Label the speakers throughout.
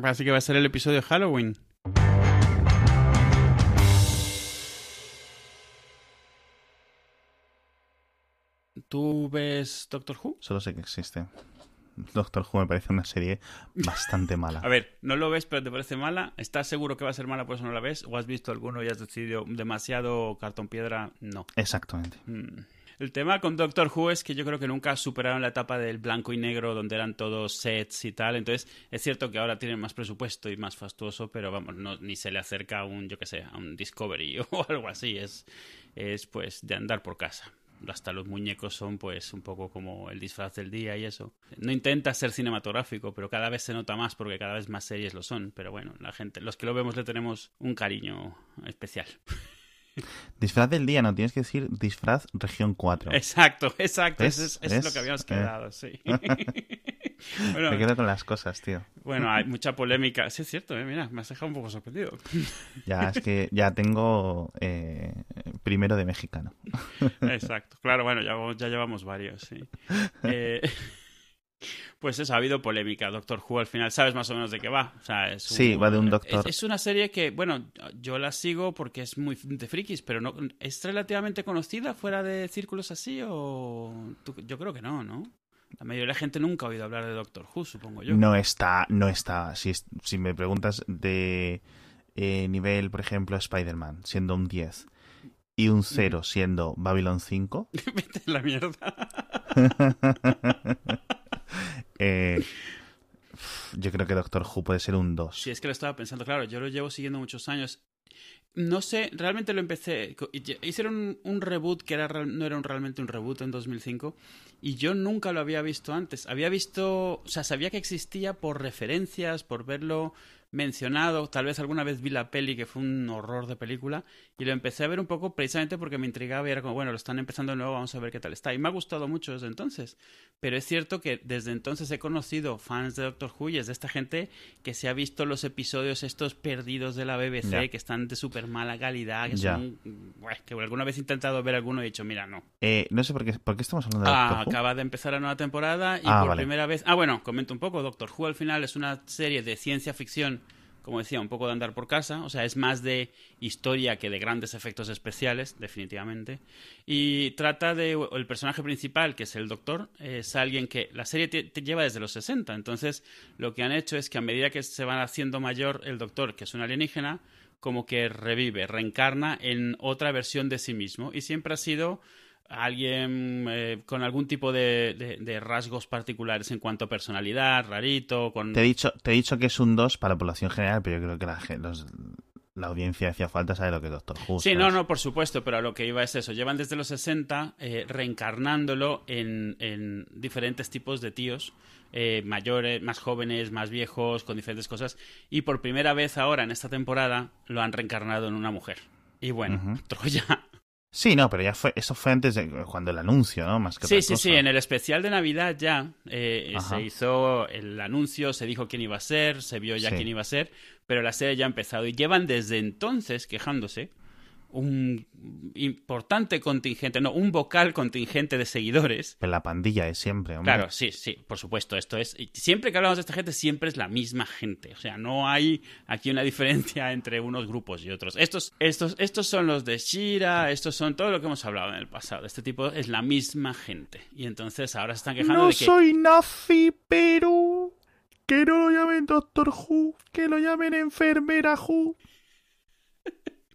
Speaker 1: Parece que va a ser el episodio de Halloween. ¿Tú ves Doctor Who?
Speaker 2: Solo sé que existe. Doctor Who me parece una serie bastante mala.
Speaker 1: A ver, no lo ves, pero te parece mala. ¿Estás seguro que va a ser mala, por eso no la ves? ¿O has visto alguno y has decidido demasiado cartón piedra? No.
Speaker 2: Exactamente.
Speaker 1: Mm. El tema con Doctor Who es que yo creo que nunca superaron la etapa del blanco y negro donde eran todos sets y tal. Entonces, es cierto que ahora tienen más presupuesto y más fastuoso, pero vamos, no, ni se le acerca a un, yo qué sé, a un Discovery o algo así. Es, es pues de andar por casa hasta los muñecos son pues un poco como el disfraz del día y eso. No intenta ser cinematográfico, pero cada vez se nota más porque cada vez más series lo son. Pero bueno, la gente, los que lo vemos le tenemos un cariño especial.
Speaker 2: Disfraz del día, no, tienes que decir disfraz región 4.
Speaker 1: Exacto, exacto, eso es, lo que habíamos quedado,
Speaker 2: eh.
Speaker 1: sí.
Speaker 2: me quedo con las cosas, tío.
Speaker 1: Bueno, hay mucha polémica. Sí, es cierto, ¿eh? mira, me has dejado un poco sorprendido.
Speaker 2: Ya, es que ya tengo eh, primero de mexicano.
Speaker 1: Exacto, claro, bueno, ya, ya llevamos varios, sí. Eh, pues eso, ha habido polémica. Doctor Who al final, sabes más o menos de qué va. O sea, es
Speaker 2: Sí, va de un doctor.
Speaker 1: Es, es una serie que, bueno, yo la sigo porque es muy de frikis, pero no es relativamente conocida fuera de círculos así o yo creo que no, ¿no? La mayoría de la gente nunca ha oído hablar de Doctor Who, supongo yo.
Speaker 2: No está, no está. Si, me preguntas de eh, nivel, por ejemplo, Spider-Man, siendo un 10, y un 0 siendo Babylon 5,
Speaker 1: Vete a la mierda.
Speaker 2: eh, yo creo que Doctor Who puede ser un 2.
Speaker 1: Sí, es que lo estaba pensando, claro, yo lo llevo siguiendo muchos años. No sé, realmente lo empecé. Hicieron un, reboot que era, no era un- realmente un reboot en 2005 y yo nunca lo había visto antes. Había visto, o sea, sabía que existía por referencias, por verlo mencionado. Tal vez alguna vez vi la peli que fue un horror de película y lo empecé a ver un poco precisamente porque me intrigaba y era como, bueno, lo están empezando de nuevo, vamos a ver qué tal está. Y me ha gustado mucho desde entonces. Pero es cierto que desde entonces he conocido fans de Doctor Who y es de esta gente que se ha visto los episodios estos perdidos de la BBC que están de súper mala calidad, que
Speaker 2: Ya.
Speaker 1: son... que alguna vez he intentado ver alguno y he dicho, mira, no.
Speaker 2: Eh, no sé por qué, por qué estamos hablando de
Speaker 1: Ah,
Speaker 2: Doctor Who.
Speaker 1: acaba de empezar la nueva temporada y
Speaker 2: Ah,
Speaker 1: por
Speaker 2: vale.
Speaker 1: primera vez... Ah, bueno, comento un poco. Doctor Who al final es una serie de ciencia ficción, como decía, un poco de andar por casa. O sea, es más de historia que de grandes efectos especiales, definitivamente. Y trata de... El personaje principal, que es el Doctor, es alguien que... La serie te, lleva desde los 60. Entonces, lo que han hecho es que a medida que se va haciendo mayor el Doctor, que es un alienígena, como que revive, reencarna en otra versión de sí mismo. Y siempre ha sido alguien eh, con algún tipo de, de- de rasgos particulares en cuanto a personalidad, rarito, con...
Speaker 2: Te he, dicho, te he dicho que es un 2 para la población general, pero yo creo que la, gen- los- la audiencia hacía falta saber lo que es Doctor Who.
Speaker 1: Sí, no, no, por supuesto, pero a lo que iba es eso. Llevan desde los 60 eh, reencarnándolo en, en diferentes tipos de tíos, eh, mayores, más jóvenes, más viejos, con diferentes cosas. Y por primera vez ahora, en esta temporada, lo han reencarnado en una mujer. Y bueno. Troya.
Speaker 2: Sí, no, pero ya fue, eso fue antes de cuando el anuncio, ¿no? Más que
Speaker 1: Sí, sí,
Speaker 2: cosa.
Speaker 1: sí, en el especial de Navidad ya eh, se hizo el anuncio, se dijo quién iba a ser, se vio ya
Speaker 2: Sí.
Speaker 1: quién iba a ser, pero la serie ya ha empezado y llevan desde entonces quejándose un importante contingente, no, un vocal contingente de seguidores.
Speaker 2: Pero la pandilla es siempre, hombre.
Speaker 1: Claro, sí, sí, por supuesto, esto es... Siempre que hablamos de esta gente, siempre es la misma gente. O sea, no hay aquí una diferencia entre unos grupos y otros. Estos, estos, estos son los de Shira, estos son todo lo que hemos hablado en el pasado. Este tipo es la misma gente. Y entonces ahora se están quejando
Speaker 2: No
Speaker 1: de que...
Speaker 2: soy nazi, pero que no lo llamen Doctor Who, que lo llamen enfermera Who.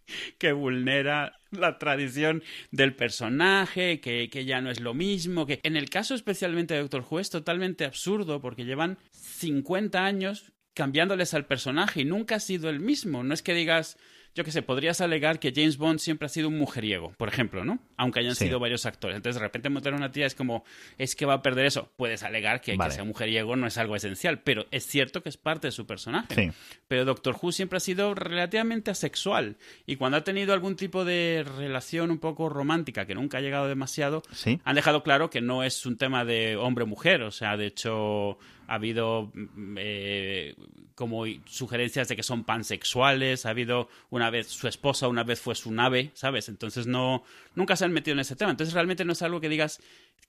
Speaker 1: que vulnera la tradición del personaje, que, que ya no es lo mismo, que en el caso especialmente de Doctor Who es totalmente absurdo porque llevan 50 años cambiándoles al personaje y nunca ha sido el mismo. No es que digas, yo qué sé, podrías alegar que James Bond siempre ha sido un mujeriego, por ejemplo, ¿no? Aunque hayan
Speaker 2: Sí.
Speaker 1: sido varios actores. Entonces, de repente montar una tía es como, es que va a perder eso. Puedes alegar que, que
Speaker 2: Vale.
Speaker 1: sea mujeriego no es algo esencial, pero es cierto que es parte de su personaje.
Speaker 2: Sí.
Speaker 1: Pero Doctor Who siempre ha sido relativamente asexual. Y cuando ha tenido algún tipo de relación un poco romántica, que nunca ha llegado demasiado,
Speaker 2: Sí.
Speaker 1: han dejado claro que no es un tema de hombre-mujer. O sea, de hecho, ha habido mm, eh, como sugerencias de que son pansexuales. Ha habido una vez su esposa, una vez fue su nave, ¿sabes? Entonces no, nunca se han metido en ese tema. Entonces realmente no es algo que digas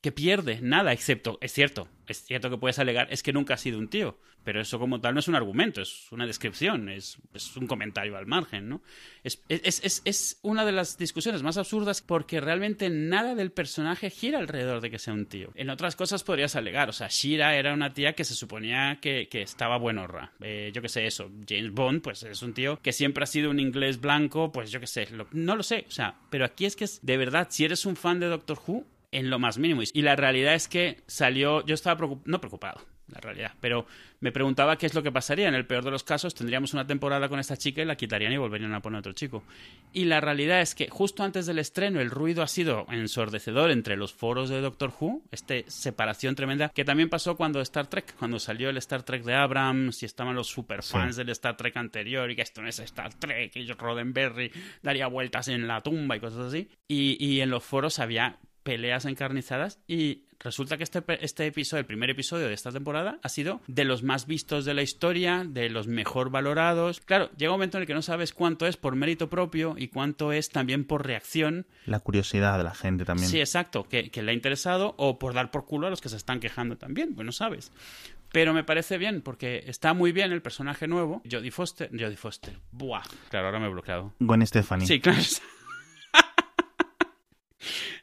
Speaker 1: que pierde nada, excepto, es cierto, es cierto que puedes alegar, es que nunca ha sido un tío, pero eso como tal no es un argumento, es una descripción, es, es un comentario al margen, ¿no? Es, es, es, una de las discusiones más absurdas porque realmente nada del personaje gira alrededor de que sea un tío. En otras cosas podrías alegar, o sea, Shira era una tía que se suponía que, que estaba buenorra, eh, yo qué sé, eso, James Bond, pues es un tío que siempre ha sido un inglés blanco, pues yo qué sé, lo, no lo sé, o sea, pero aquí es que de verdad, si eres un fan de Doctor Who, en lo más mínimo. Y la realidad es que salió, yo estaba no preocupado, la realidad, pero me preguntaba qué es lo que pasaría. En el peor de los casos, tendríamos una temporada con esta chica y la quitarían y volverían a poner otro chico. Y la realidad es que justo antes del estreno el ruido ha sido ensordecedor entre los foros de Doctor Who, esta separación tremenda, que también pasó cuando Star Trek, cuando salió el Star Trek de Abrams y estaban los superfans sí. del Star Trek anterior y que esto no es Star Trek y Roddenberry daría vueltas en la tumba y cosas así. Y, y en los foros había peleas encarnizadas y resulta que este, este episodio, el primer episodio de esta temporada, ha sido de los más vistos de la historia, de los mejor valorados. Claro, llega un momento en el que no sabes cuánto es por mérito propio y cuánto es también por reacción.
Speaker 2: La curiosidad de la gente también.
Speaker 1: Sí, exacto, que, que le ha interesado o por dar por culo a los que se están quejando también, pues no sabes. Pero me parece bien, porque está muy bien el personaje nuevo. Jodie Foster. Jodie Foster. Buah. Claro, ahora me he bloqueado.
Speaker 2: Gwen Stefani.
Speaker 1: Sí, claro.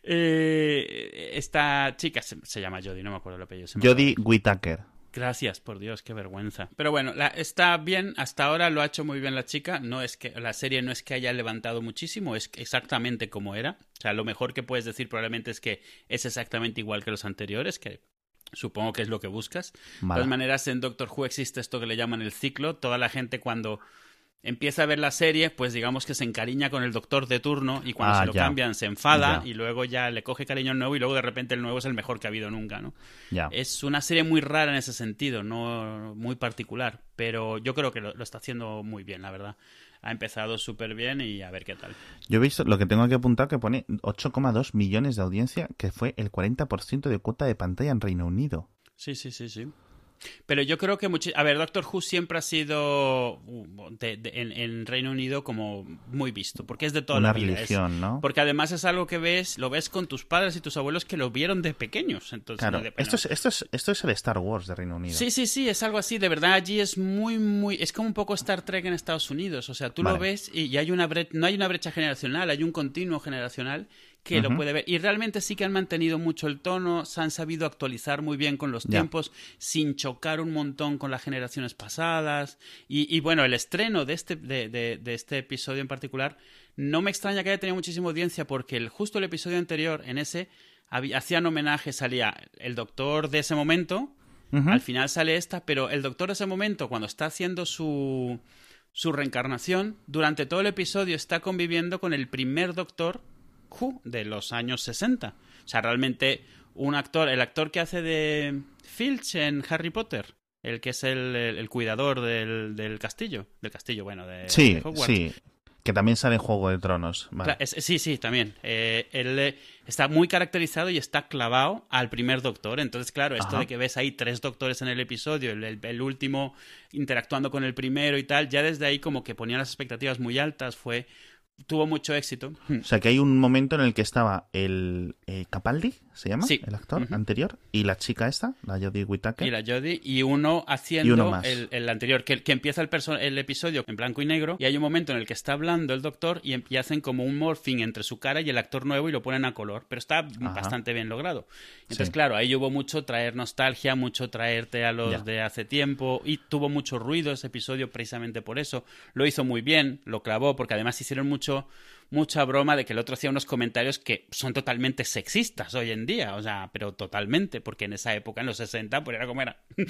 Speaker 1: Eh, esta chica se, se, llama Jodie, no me acuerdo el apellido.
Speaker 2: Jodie Whittaker.
Speaker 1: Gracias, por Dios, qué vergüenza. Pero bueno, la, está bien, hasta ahora lo ha hecho muy bien la chica. No es que la serie no es que haya levantado muchísimo, es exactamente como era. O sea, lo mejor que puedes decir probablemente es que es exactamente igual que los anteriores, que supongo que es lo que buscas. De todas maneras, en Doctor Who existe esto que le llaman el ciclo. Toda la gente cuando empieza a ver la serie, pues digamos que se encariña con el doctor de turno y cuando
Speaker 2: Ah,
Speaker 1: se lo
Speaker 2: ya.
Speaker 1: cambian se enfada
Speaker 2: Ya.
Speaker 1: y luego ya le coge cariño al nuevo y luego de repente el nuevo es el mejor que ha habido nunca, ¿no?
Speaker 2: Ya.
Speaker 1: Es una serie muy rara en ese sentido, no muy particular, pero yo creo que lo, lo está haciendo muy bien, la verdad. Ha empezado súper bien y a ver qué tal.
Speaker 2: Yo he visto lo que tengo aquí apuntado que pone 8,2 millones de audiencia, que fue el 40% de cuota de pantalla en Reino Unido.
Speaker 1: Sí, sí, sí, sí. Pero yo creo que A ver, Doctor Who siempre ha sido uh, de- de- en, en Reino Unido como muy visto, porque es de toda
Speaker 2: Una
Speaker 1: la vida. es-
Speaker 2: religión, ¿no?
Speaker 1: Porque además es algo que ves, lo ves con tus padres y tus abuelos que lo vieron de pequeños. Entonces,
Speaker 2: Claro,
Speaker 1: de-
Speaker 2: esto es, esto, es, esto es el Star Wars de Reino Unido.
Speaker 1: Sí, sí, sí, es algo así. De verdad, allí es muy, muy. Es como un poco Star Trek en Estados Unidos. O sea, tú
Speaker 2: Vale.
Speaker 1: lo ves y, y hay una bre- no hay una brecha generacional, hay un continuo generacional que lo puede ver. Y realmente sí que han mantenido mucho el tono, se han sabido actualizar muy bien con los tiempos, sin chocar un montón con las generaciones pasadas. Y, y bueno, el estreno de este, de, de- de este episodio en particular, no me extraña que haya tenido muchísima audiencia, porque el, justo el episodio anterior, en ese, había- hacían homenaje, salía el doctor de ese momento. Al final sale esta, pero el doctor de ese momento, cuando está haciendo su, su reencarnación, durante todo el episodio está conviviendo con el primer doctor Who de los años 60. O sea, realmente un actor, el actor que hace de Filch en Harry Potter, el que es el, el- el cuidador del, del castillo, del castillo, bueno, de,
Speaker 2: Sí,
Speaker 1: de Hogwarts.
Speaker 2: sí. Que también sale en Juego de Tronos. Vale.
Speaker 1: Cla- es- sí, sí, también. Eh, él eh, está muy caracterizado y está clavado al primer doctor. Entonces, claro, esto
Speaker 2: Ajá.
Speaker 1: de que ves ahí tres doctores en el episodio, el, el- el último interactuando con el primero y tal, ya desde ahí como que ponía las expectativas muy altas, fue tuvo mucho éxito.
Speaker 2: O sea, que hay un momento en el que estaba el eh, Capaldi, ¿se llama?
Speaker 1: Sí.
Speaker 2: El actor anterior. Y la chica esta, la Jodie Whittaker.
Speaker 1: Y la Jodie, y uno haciendo
Speaker 2: Y uno más.
Speaker 1: El, el anterior, que, que empieza el, el episodio en blanco y negro, y hay un momento en el que está hablando el doctor y, em- y hacen como un morphing entre su cara y el actor nuevo y lo ponen a color, pero está bastante bien logrado. Entonces,
Speaker 2: Sí.
Speaker 1: claro, ahí hubo mucho traer nostalgia, mucho traerte a los
Speaker 2: Ya.
Speaker 1: de hace tiempo, y tuvo mucho ruido ese episodio precisamente por eso. Lo hizo muy bien, lo clavó, porque además hicieron mucho mucha broma de que el otro hacía unos comentarios que son totalmente sexistas hoy en día, o sea, pero totalmente, porque en esa época, en los 60, pues era como era.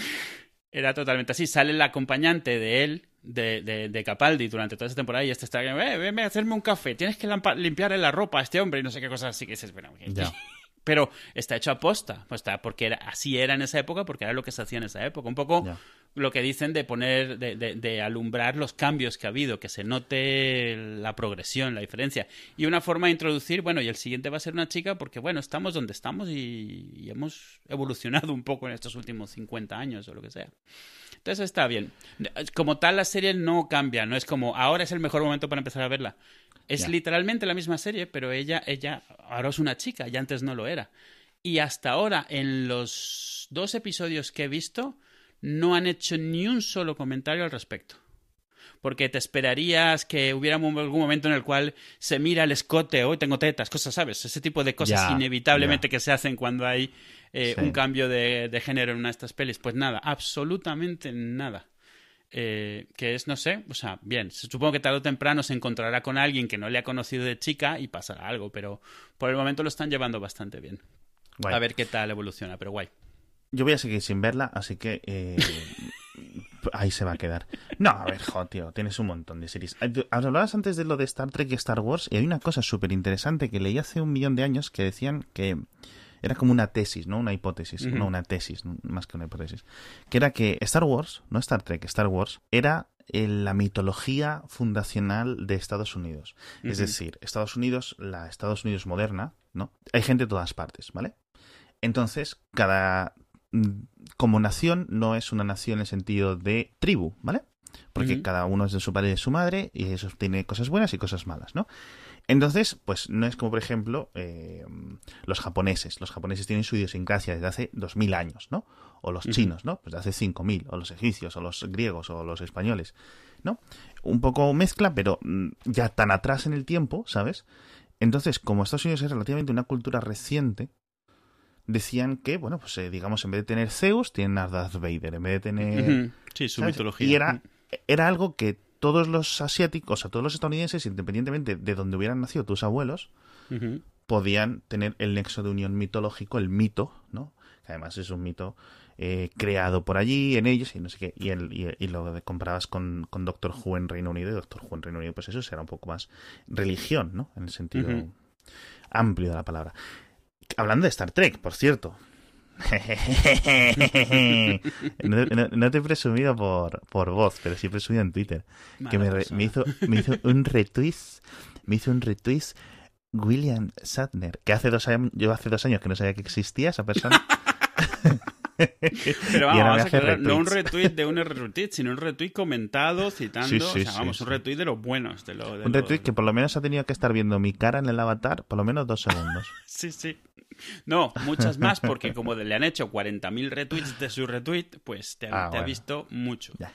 Speaker 1: Era totalmente así. Sale el acompañante de él, de, de, de Capaldi, durante toda esa temporada y este está, eh, ven a hacerme un café, tienes que limpiarle la ropa a este hombre y no sé qué cosas así que que-
Speaker 2: Ya.
Speaker 1: pero está hecho a posta, está, porque era, así era en esa época, porque era lo que se hacía en esa época. Un poco. Lo que dicen de poner, de, de- de alumbrar los cambios que ha habido, que se note la progresión, la diferencia. Y una forma de introducir, bueno, y el siguiente va a ser una chica, porque bueno, estamos donde estamos y, y hemos evolucionado un poco en estos últimos 50 años o lo que sea. Entonces está bien. Como tal, la serie no cambia, no es como ahora es el mejor momento para empezar a verla. Es literalmente la misma serie, pero ella, ella ahora es una chica y antes no lo era. Y hasta ahora, en los dos episodios que he visto, no han hecho ni un solo comentario al respecto. Porque te esperarías que hubiera algún momento en el cual se mira el escote, hoy tengo tetas, cosas, ¿sabes? Ese tipo de cosas inevitablemente que se hacen cuando hay eh,
Speaker 2: Sí.
Speaker 1: un cambio de, de género en una de estas pelis. Pues nada, absolutamente nada. Eh, que es, no sé, o sea, bien, supongo que tarde o temprano se encontrará con alguien que no le ha conocido de chica y pasará algo, pero por el momento lo están llevando bastante bien.
Speaker 2: Guay.
Speaker 1: A ver qué tal evoluciona, pero guay.
Speaker 2: Yo voy a seguir sin verla, así que eh, ahí se va a quedar. No, a ver, jo, tío, tienes un montón de series. Hablabas antes de lo de Star Trek y Star Wars, y hay una cosa súper interesante que leí hace un millón de años que decían que era como una tesis, ¿no? Una hipótesis, no una tesis, más que una hipótesis. Que era que Star Wars, no Star Trek, Star Wars, era eh, la mitología fundacional de Estados Unidos. Es decir, Estados Unidos, la Estados Unidos moderna, ¿no? Hay gente de todas partes, ¿vale? Entonces, cada como nación no es una nación en el sentido de tribu, ¿vale? Porque cada uno es de su padre y de su madre y eso tiene cosas buenas y cosas malas, ¿no? Entonces, pues no es como, por ejemplo, eh, los japoneses. Los japoneses tienen su idiosincrasia desde hace 2000 años, ¿no? O los chinos, ¿no? Pues de hace 5000, o los egipcios, o los griegos, o los españoles, ¿no? Un poco mezcla, pero mm, ya tan atrás en el tiempo, ¿sabes? Entonces, como Estados Unidos es relativamente una cultura reciente, decían que, bueno, pues eh, digamos, en vez de tener Zeus, tienen a Darth Vader. En vez de tener...
Speaker 1: Sí, su
Speaker 2: ¿sabes?
Speaker 1: mitología.
Speaker 2: Y era, era algo que todos los asiáticos, o sea, todos los estadounidenses, independientemente de donde hubieran nacido tus abuelos, podían tener el nexo de unión mitológico, el mito, ¿no? Que además es un mito eh, creado por allí, en ellos, y no sé qué. Y, el, y, y lo comparabas con, con Doctor Who en Reino Unido, y Doctor Who en Reino Unido, pues eso será un poco más religión, ¿no? En el sentido amplio de la palabra. Hablando de Star Trek, por cierto. no, no- no te he presumido por, por voz, pero sí he presumido en Twitter. Que me, re- me hizo, me hizo un retweet. Me hizo un retweet William Shatner. Que hace dos años, yo hace dos años que no sabía que existía esa persona.
Speaker 1: Pero vamos, vamos a aclarar, no un retweet de un retweet, sino un retweet comentado, citando,
Speaker 2: Sí, sí,
Speaker 1: o sea,
Speaker 2: sí,
Speaker 1: vamos,
Speaker 2: sí.
Speaker 1: un retweet de los buenos, de lo, de
Speaker 2: un retweet que por lo menos ha tenido que estar viendo mi cara en el avatar por lo menos dos segundos.
Speaker 1: Sí, sí. No, muchas más, porque como le han hecho 40.000 retweets de su retweet, pues te, ha-
Speaker 2: Ah,
Speaker 1: te ha visto mucho.
Speaker 2: Ya.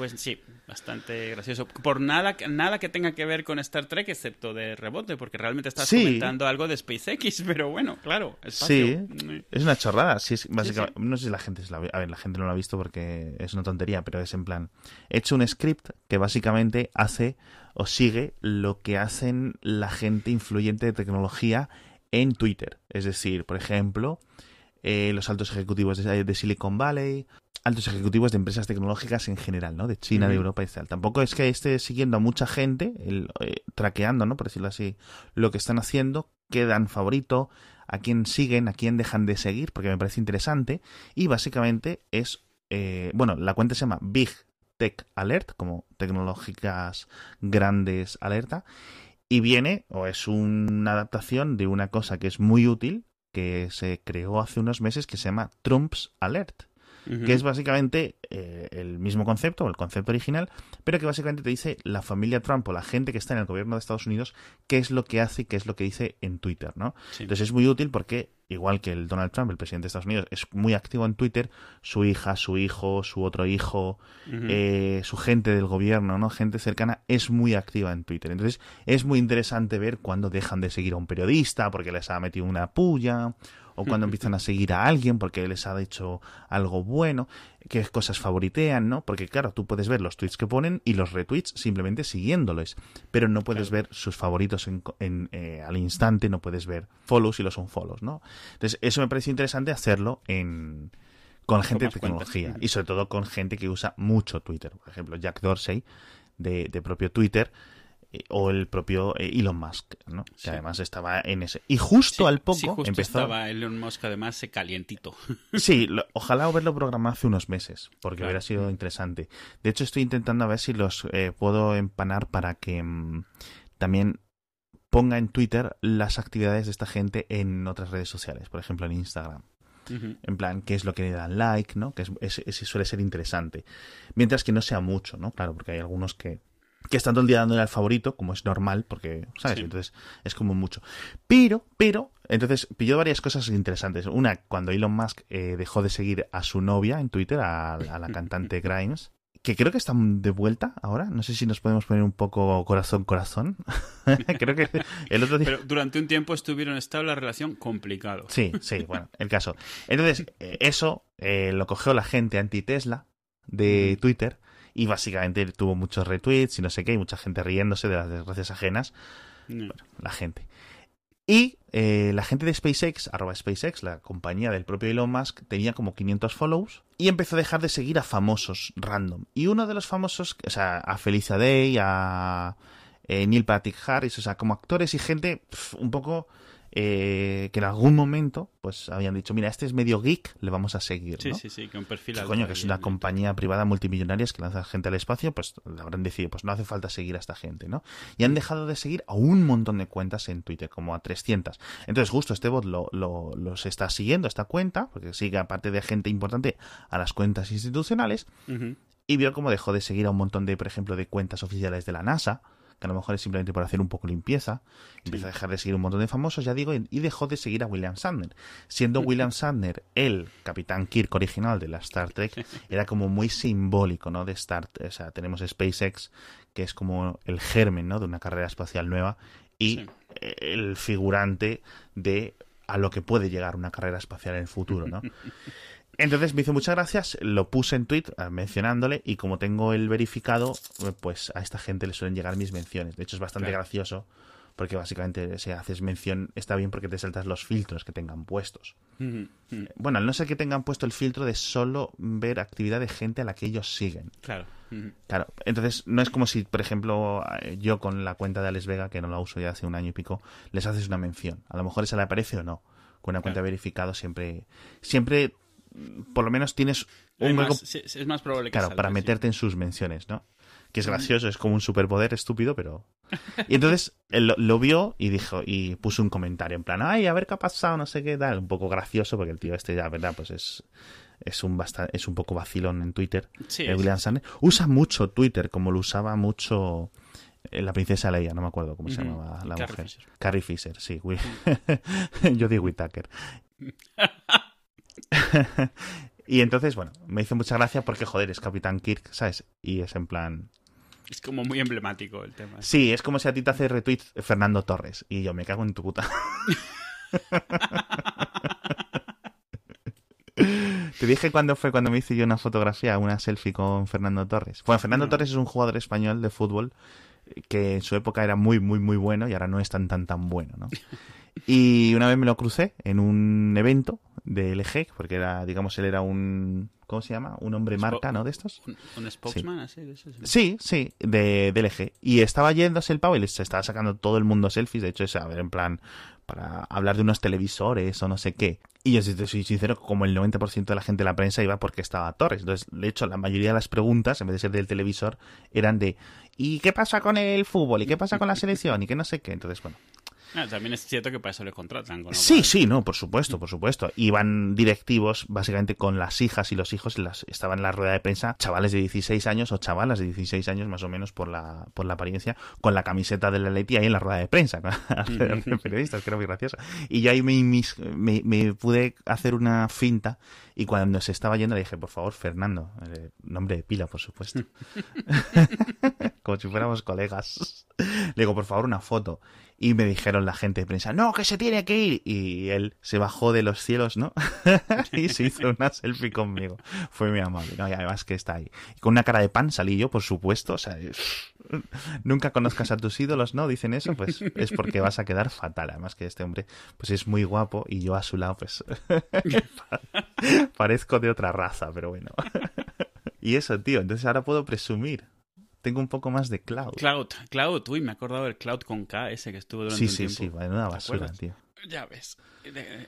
Speaker 1: Pues sí, bastante gracioso. Por nada, nada que tenga que ver con Star Trek, excepto de rebote, porque realmente estás
Speaker 2: Sí.
Speaker 1: comentando algo de SpaceX, pero bueno, claro, espacio.
Speaker 2: Sí,
Speaker 1: Mm.
Speaker 2: es una chorrada. Sí, es básicamente,
Speaker 1: sí.
Speaker 2: No sé si la gente se la A ver, la gente no lo ha visto porque es una tontería, pero es en plan. He hecho un script que básicamente hace o sigue lo que hacen la gente influyente de tecnología en Twitter. Es decir, por ejemplo, eh, los altos ejecutivos de, de Silicon Valley, altos ejecutivos de empresas tecnológicas en general, ¿no? De China, de. Europa y tal. Tampoco es que esté siguiendo a mucha gente, el, eh, traqueando, ¿no? Por decirlo así, lo que están haciendo, qué dan favorito, a quién siguen, a quién dejan de seguir, porque me parece interesante. Y básicamente es, eh, bueno, la cuenta se llama Big Tech Alert, como tecnológicas grandes alerta, y viene, o es una adaptación de una cosa que es muy útil, que se creó hace unos meses, que se llama Trump's Alert Que es básicamente eh, el mismo concepto, el concepto original, pero que básicamente te dice la familia Trump o la gente que está en el gobierno de Estados Unidos qué es lo que hace y qué es lo que dice en Twitter, ¿no?
Speaker 1: Sí.
Speaker 2: Entonces es muy útil porque, igual que el Donald Trump, el presidente de Estados Unidos, es muy activo en Twitter, su hija, su hijo, su otro hijo, eh, su gente del gobierno, ¿no? Gente cercana es muy activa en Twitter. Entonces es muy interesante ver cuando dejan de seguir a un periodista porque les ha metido una puya, o cuando empiezan a seguir a alguien porque les ha dicho algo bueno, qué cosas favoritean, ¿no? Porque claro, tú puedes ver los tweets que ponen y los retweets simplemente siguiéndoles, pero no puedes ver sus favoritos en, en, eh, al instante, no puedes ver follows y los unfollows, ¿no? Entonces eso me parece interesante hacerlo en con gente de
Speaker 1: cuentas.
Speaker 2: tecnología y sobre todo con gente que usa mucho Twitter. Por ejemplo, Jack Dorsey de, de propio Twitter eh, o el propio eh, Elon Musk, ¿no?
Speaker 1: Sí.
Speaker 2: Que además estaba en ese. Y justo
Speaker 1: Sí,
Speaker 2: al poco
Speaker 1: sí, justo
Speaker 2: empezó.
Speaker 1: estaba Elon Musk además eh, calientito.
Speaker 2: Sí, lo- ojalá haberlo programado hace unos meses, porque
Speaker 1: Claro.
Speaker 2: hubiera sido interesante. De hecho, estoy intentando a ver si los eh, puedo empanar para que mm, también ponga en Twitter las actividades de esta gente en otras redes sociales, por ejemplo en Instagram. En plan, qué es lo que le dan like, ¿no? Que es, suele ser interesante. Mientras que no sea mucho, ¿no? Claro, porque hay algunos que que están todo el día dándole al favorito, como es normal, porque, ¿sabes? Entonces es como mucho. Pero, pero, entonces pilló varias cosas interesantes. Una, cuando Elon Musk eh, dejó de seguir a su novia en Twitter, a, la cantante Grimes, que creo que están de vuelta ahora. No sé si nos podemos poner un poco corazón, corazón. creo que el otro día...
Speaker 1: Pero durante un tiempo estuvieron estable la relación complicado.
Speaker 2: Sí, sí, bueno, el caso. Entonces, eh, eso eh, lo cogió la gente anti-Tesla de Twitter y básicamente tuvo muchos retweets y no sé qué, y mucha gente riéndose de las desgracias ajenas. Bueno, la gente. Y eh, la gente de SpaceX, arroba SpaceX, la compañía del propio Elon Musk, tenía como 500 follows y empezó a dejar de seguir a famosos random. Y uno de los famosos, o sea, a Felicia Day, a eh, Neil Patrick Harris, o sea, como actores y gente un poco eh, que en algún momento pues habían dicho, mira, este es medio geek, le vamos a seguir.
Speaker 1: Sí, sí, sí, que un perfil
Speaker 2: que, coño, que es una compañía privada multimillonaria que lanza gente al espacio, pues habrán decidido, pues no hace falta seguir a esta gente, ¿no? Y han dejado de seguir a un montón de cuentas en Twitter, como a 300. Entonces, justo este bot lo, los está siguiendo, esta cuenta, porque sigue aparte de gente importante a las cuentas institucionales, y vio cómo dejó de seguir a un montón de, por ejemplo, de cuentas oficiales de la NASA, que a lo mejor es simplemente por hacer un poco limpieza, empieza a dejar de seguir un montón de famosos, ya digo, y dejó de seguir a William Sandner. Siendo William Sandner el Capitán Kirk original de la Star Trek, era como muy simbólico, ¿no? De Star o sea, tenemos SpaceX, que es como el germen, ¿no? De una carrera espacial nueva, y el figurante de a lo que puede llegar una carrera espacial en el futuro, ¿no? Entonces me hizo muchas gracias, lo puse en tweet eh, mencionándole y como tengo el verificado, eh, pues a esta gente le suelen llegar mis menciones. De hecho es bastante gracioso porque básicamente si haces mención está bien porque te saltas los filtros que tengan puestos. Bueno, al no ser que tengan puesto el filtro de solo ver actividad de gente a la que ellos siguen.
Speaker 1: Claro.
Speaker 2: Claro, entonces no es como si, por ejemplo, eh, yo con la cuenta de Alex Vega, que no la uso ya hace un año y pico, les haces una mención. A lo mejor esa le aparece o no. Con una cuenta verificado siempre, siempre por lo menos tienes un
Speaker 1: hueco. es más probable
Speaker 2: Claro, para meterte en sus menciones, ¿no? Que es gracioso, es como un superpoder estúpido, pero. Y entonces él lo, vio y dijo, y puso un comentario en plan, ay, a ver qué ha pasado, no sé qué, tal. Un poco gracioso, porque el tío este ya, ¿verdad? Pues es. Es un, es un poco vacilón en Twitter.
Speaker 1: Sí,
Speaker 2: William Usa mucho Twitter, como lo usaba mucho eh, la princesa Leia, no me acuerdo cómo se llamaba la mujer. Carrie Fisher, sí. Yo digo Whittaker. y entonces, bueno, me hizo mucha gracia porque, joder, es Capitán Kirk, ¿sabes? Y es en plan...
Speaker 1: Es como muy emblemático el tema.
Speaker 2: Sí, es como si a ti te hace retweet Fernando Torres. Y yo me cago en tu puta. Te dije cuándo fue cuando me hice yo una fotografía, una selfie con Fernando Torres. Bueno, Fernando Torres es un jugador español de fútbol que en su época era muy, muy, muy bueno y ahora no es tan, tan, tan bueno, ¿no? Y una vez me lo crucé en un evento de LG, porque era, digamos, él era un, ¿cómo se llama? Un hombre marca, ¿no? De estos.
Speaker 1: Un, spokesman, sí. así,
Speaker 2: sí. Sí, de, de, LG. Y estaba yéndose el pavo y se estaba sacando todo el mundo selfies, de hecho, es, a ver, en plan, para hablar de unos televisores o no sé qué. Y yo, si te soy sincero, como el 90% de la gente de la prensa iba porque estaba Torres. Entonces, de hecho, la mayoría de las preguntas, en vez de ser del televisor, eran de ¿y qué pasa con el fútbol? ¿Y qué pasa con la selección? ¿Y qué no sé qué? Entonces, bueno,
Speaker 1: Ah, también es cierto que para eso le contratan.
Speaker 2: sí, sí, no, por supuesto, por supuesto. Iban directivos, básicamente con las hijas y los hijos, las, estaban en la rueda de prensa, chavales de 16 años o chavalas de 16 años más o menos por la, por la apariencia, con la camiseta de la Leti ahí en la rueda de prensa, periodistas, que era muy gracioso. Y yo ahí me, me, pude hacer una finta y cuando se estaba yendo le dije, por favor, Fernando, eh, nombre de pila, por supuesto. Como si fuéramos colegas. Le digo, por favor, una foto. Y me dijeron la gente de prensa, no, que se tiene que ir. Y él se bajó de los cielos, ¿no? y se hizo una selfie conmigo. Fue muy amable, ¿no? Y además que está ahí. Y con una cara de pan salí yo, por supuesto. O sea, nunca conozcas a tus ídolos, ¿no? Dicen eso, pues es porque vas a quedar fatal. Además que este hombre, pues es muy guapo y yo a su lado, pues parezco de otra raza, pero bueno. y eso, tío, entonces ahora puedo presumir tengo un poco más de cloud.
Speaker 1: Cloud, cloud, uy, me he acordado del cloud con K ese que estuvo durante
Speaker 2: sí,
Speaker 1: un
Speaker 2: tiempo. Sí, sí, sí, una basura, tío.
Speaker 1: Ya ves.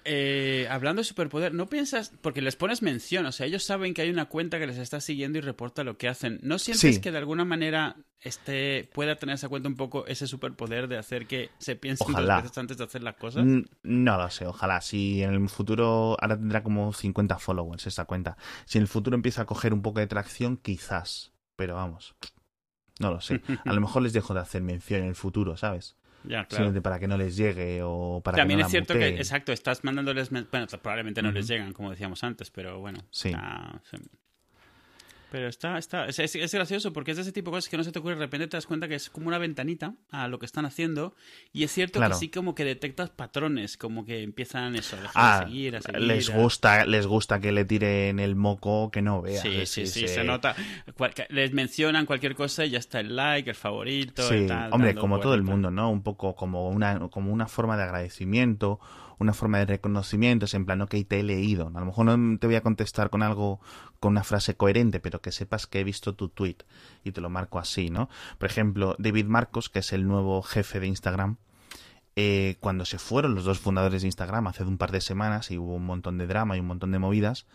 Speaker 1: Eh, hablando de superpoder, ¿no piensas? Porque les pones mención, o sea, ellos saben que hay una cuenta que les está siguiendo y reporta lo que hacen. ¿No sientes que de alguna manera este pueda tener esa cuenta un poco ese superpoder de hacer que se piensen dos veces antes de hacer las cosas?
Speaker 2: No lo sé, ojalá. Si en el futuro, ahora tendrá como 50 followers esta cuenta. Si en el futuro empieza a coger un poco de tracción, quizás. Pero vamos, No lo sé. A lo mejor les dejo de hacer mención en el futuro, ¿sabes?
Speaker 1: Ya, claro.
Speaker 2: Simplemente para que no les llegue o para
Speaker 1: También
Speaker 2: que no
Speaker 1: es cierto que, exacto, estás mandándoles. Bueno, probablemente no les llegan, como decíamos antes, pero bueno.
Speaker 2: Sí.
Speaker 1: Pero está, está, es, es- es gracioso porque es de ese tipo de cosas que no se te ocurre. De repente te das cuenta que es como una ventanita a lo que están haciendo. Y es cierto
Speaker 2: Claro.
Speaker 1: que sí, como que detectas patrones, como que empiezan eso, a
Speaker 2: Ah,
Speaker 1: seguir, a seguir.
Speaker 2: les
Speaker 1: a-
Speaker 2: gusta, les gusta que le tiren el moco que no veas.
Speaker 1: Sí, sí, sí, se nota. Les mencionan cualquier cosa y ya está el like, el favorito.
Speaker 2: Sí,
Speaker 1: y tal,
Speaker 2: hombre, como todo el mundo, ¿no? Un poco como una, como una forma de agradecimiento, una forma de reconocimiento, es en plan, ok, te he leído. A lo mejor no te voy a contestar con algo, con una frase coherente, pero que sepas que he visto tu tweet y te lo marco así, ¿no? Por ejemplo, David Marcos, que es el nuevo jefe de Instagram, eh, cuando se fueron los dos fundadores de Instagram hace un par de semanas y hubo un montón de drama y un montón de movidas,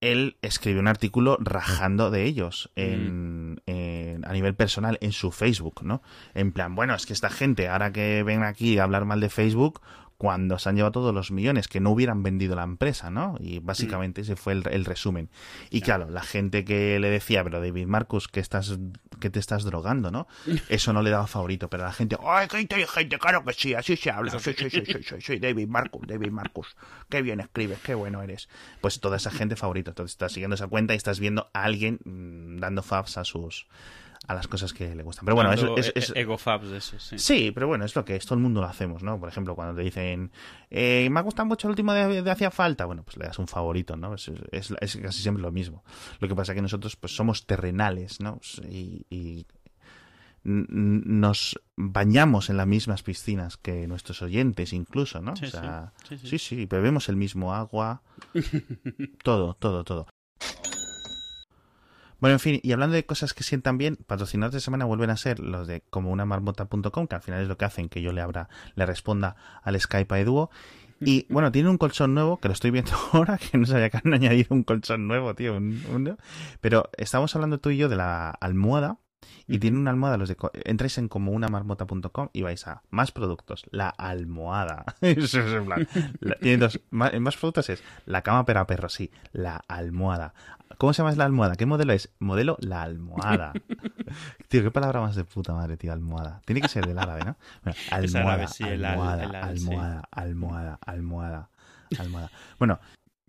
Speaker 2: él escribió un artículo rajando de ellos en, en- a nivel personal en su Facebook, ¿no? En plan, bueno, es que esta gente, ahora que ven aquí a hablar mal de Facebook, cuando se han llevado todos los millones, que no hubieran vendido la empresa, ¿no? Y básicamente ese fue el, el resumen. Y claro, la gente que le decía, pero David Marcus, que estás, que te estás drogando, ¿no? Eso no le daba favorito, pero la gente, ¡ay, qué inteligente! Claro que sí, así se habla. Sí, sí, sí, sí, sí, sí, David Marcus, David Marcus. Qué bien escribes, qué bueno eres. Pues toda esa gente favorito. Entonces estás siguiendo esa cuenta y estás viendo a alguien mm, dando fabs a sus a las cosas que le gustan. Pero bueno, es, es-
Speaker 1: Ego fabs de eso, sí.
Speaker 2: Sí, pero bueno, es lo que es, todo el mundo lo hacemos, ¿no? Por ejemplo, cuando te dicen, eh, me ha gustado mucho el último de, de Hacía Falta, bueno, pues le das un favorito, ¿no? Es, es- casi siempre lo mismo. Lo que pasa es que nosotros, pues somos terrenales, ¿no? Y, y nos bañamos en las mismas piscinas que nuestros oyentes, incluso, ¿no?
Speaker 1: Sí,
Speaker 2: o sea,
Speaker 1: sí, sí,
Speaker 2: sí,
Speaker 1: sí.
Speaker 2: sí, bebemos el mismo agua, todo, todo, todo. Bueno, en fin, y hablando de cosas que sientan bien, patrocinados de semana vuelven a ser los de como una marmota.com, que al final es lo que hacen que yo le abra, le responda al Skype a Eduo. Y bueno, tiene un colchón nuevo, que lo estoy viendo ahora, que no sabía que han añadido un colchón nuevo, tío. un- un- Pero estamos hablando tú y yo de la almohada, y tiene una almohada, los de, entráis en como una marmota.com y vais a más productos, la almohada. Eso es en plan. la- tiene dos, más, productos es la cama para perros, sí, la almohada. ¿Cómo se llama la almohada? ¿Qué modelo es? Modelo la almohada. tío, qué palabra más de puta madre, tío, almohada. Tiene que ser del árabe, ¿no? Bueno, almohada,
Speaker 1: árabe, sí, el
Speaker 2: almohada,
Speaker 1: el al, sí.
Speaker 2: almohada, almohada, almohada, almohada. Bueno,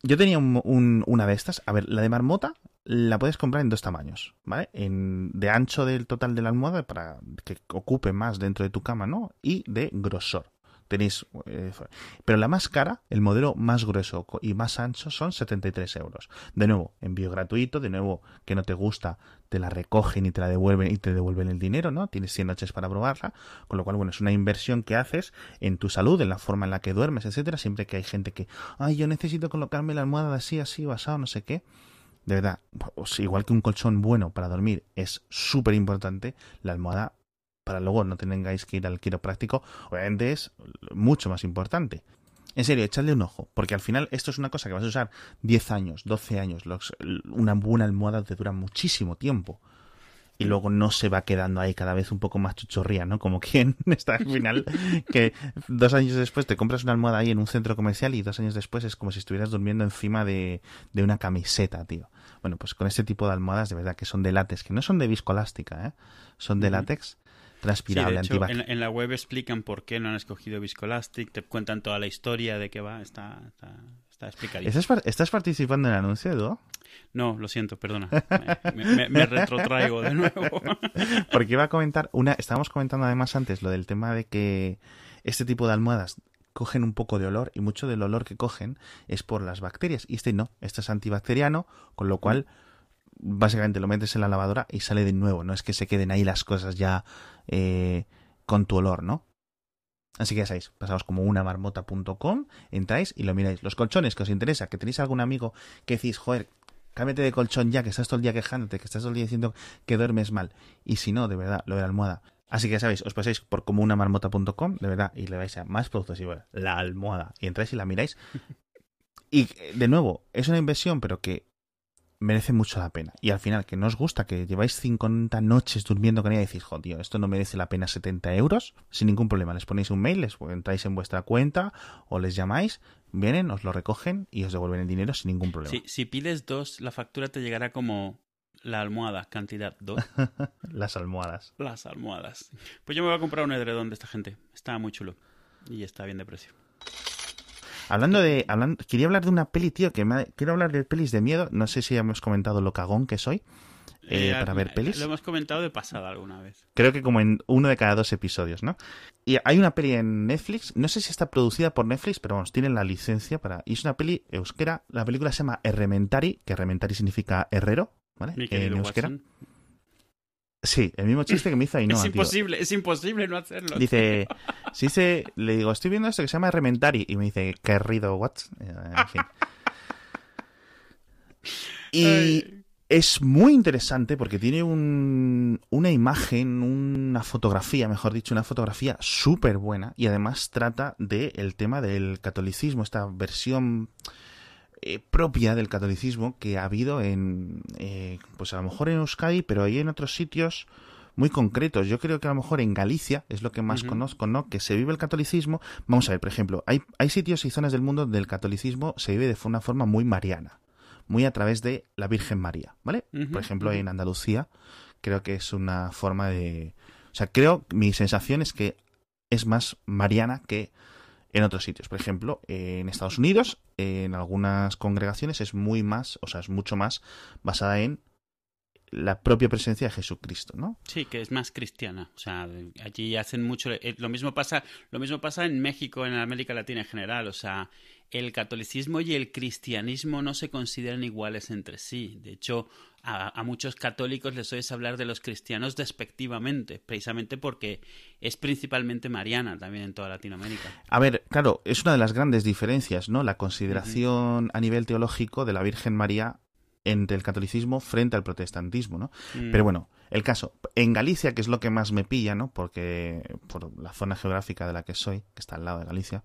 Speaker 2: yo tenía un- un- una de estas. A ver, la de marmota la puedes comprar en dos tamaños, ¿vale? En, de ancho del total de la almohada para que ocupe más dentro de tu cama, ¿no? Y de grosor. Tenéis. eh, pero la más cara, el modelo más grueso y más ancho son 73 euros. De nuevo, envío gratuito. De nuevo, que no te gusta, te la recogen y te la devuelven y te devuelven el dinero, ¿no? Tienes 100 noches para probarla. Con lo cual, bueno, es una inversión que haces en tu salud, en la forma en la que duermes, etcétera. Siempre que hay gente que, ay, yo necesito colocarme la almohada así, así, basado, no sé qué. De verdad, igual que un colchón bueno para dormir es súper importante, la almohada, para luego no tengáis que ir al quiropráctico, obviamente es mucho más importante. En serio, echadle un ojo, porque al final esto es una cosa que vas a usar 10 años, 12 años. una buena almohada te dura muchísimo tiempo. Y luego no se va quedando ahí cada vez un poco más chuchorría, ¿no? Como quien está al final, que dos años después te compras una almohada ahí en un centro comercial y dos años después es como si estuvieras durmiendo encima de una camiseta, tío. Bueno, pues con este tipo de almohadas de verdad que son de látex, que no son de viscoelástica, ¿eh? Son de látex
Speaker 1: Sí,
Speaker 2: transpirable,
Speaker 1: de hecho,
Speaker 2: antibacterial.
Speaker 1: en, en la web explican por qué no han escogido Viscolastic, te cuentan toda la historia de qué va, está, está, está explicadito.
Speaker 2: ¿Estás, par- ¿Estás participando en el anuncio, Edu?
Speaker 1: No, lo siento, perdona. Me, me- me retrotraigo de nuevo.
Speaker 2: Porque iba a comentar una. Estábamos comentando además antes lo del tema de que este tipo de almohadas cogen un poco de olor y mucho del olor que cogen es por las bacterias. Y este no, este es antibacteriano, con lo cual básicamente lo metes en la lavadora y sale de nuevo. No es que se queden ahí las cosas ya eh, con tu olor, ¿no? Así que ya sabéis, pasaos como una marmota.com, entráis y lo miráis. Los colchones que os interesa, que tenéis algún amigo que decís, joder, cámbiate de colchón ya, que estás todo el día quejándote, que estás todo el día diciendo que duermes mal. Y si no, de verdad, lo de la almohada. Así que ya sabéis, os pasáis por como una marmota.com, de verdad, y le vais a más productos y bueno, la almohada. Y entráis y la miráis. Y eh, de nuevo, es una inversión, pero que merece mucho la pena. Y al final, que no os gusta, que lleváis 50 noches durmiendo con ella y decís, joder, tío, esto no merece la pena 70 euros, sin ningún problema. Les ponéis un mail, les entráis en vuestra cuenta o les llamáis, vienen, os lo recogen y os devuelven el dinero sin ningún problema.
Speaker 1: Si, si pides dos, la factura te llegará como La almohada, cantidad 2.
Speaker 2: Las almohadas.
Speaker 1: Las almohadas. Pues yo me voy a comprar un edredón de esta gente. Está muy chulo. Y está bien de precio.
Speaker 2: Hablando de. Hablando, quería hablar de una peli, tío, que me, quiero hablar de pelis de miedo. No sé si ya hemos comentado lo cagón que soy. Eh, para ver pelis.
Speaker 1: Lo hemos comentado de pasada alguna vez.
Speaker 2: Creo que como en uno de cada dos episodios, ¿no? Y hay una peli en Netflix, no sé si está producida por Netflix, pero vamos, tienen la licencia para... Y es una peli euskera, la película se llama Herrementari, que Herrementari significa herrero, ¿vale?
Speaker 1: en euskera.
Speaker 2: Sí, el mismo chiste que me hizo Ainhoa.
Speaker 1: Es imposible, es imposible no hacerlo.
Speaker 2: Dice, si dice, le digo, estoy viendo esto que se llama Herrementari, y me dice, ¿qué rido, what? Eh, en fin. Y es muy interesante porque tiene un, una imagen, una fotografía, mejor dicho, una fotografía súper buena y además trata del tema del catolicismo, esta versión eh, propia del catolicismo que ha habido en, eh, pues a lo mejor en Euskadi, pero ahí en otros sitios muy concretos. Yo creo que a lo mejor en Galicia es lo que más conozco, ¿no? Que se vive el catolicismo. Vamos a ver, por ejemplo, hay, hay sitios y zonas del mundo donde el catolicismo se vive de una forma muy mariana muy a través de la Virgen María, ¿vale? Por ejemplo, en Andalucía creo que es una forma de... O sea, creo, mi sensación es que es más mariana que en otros sitios. Por ejemplo, en Estados Unidos, en algunas congregaciones es muy más, o sea, es mucho más basada en la propia presencia de Jesucristo, ¿no?
Speaker 1: Sí, que es más cristiana. O sea, allí hacen mucho. Eh, lo mismo pasa, lo mismo pasa en México, en América Latina en general. O sea, el catolicismo y el cristianismo no se consideran iguales entre sí. De hecho, a, muchos católicos les oyes hablar de los cristianos despectivamente, precisamente porque es principalmente mariana también en toda Latinoamérica.
Speaker 2: A ver, claro, es una de las grandes diferencias, ¿no? La consideración a nivel teológico de la Virgen María entre el catolicismo frente al protestantismo, ¿no? Mm. Pero bueno, el caso, en Galicia, que es lo que más me pilla, ¿no? Porque por la zona geográfica de la que soy, que está al lado de Galicia,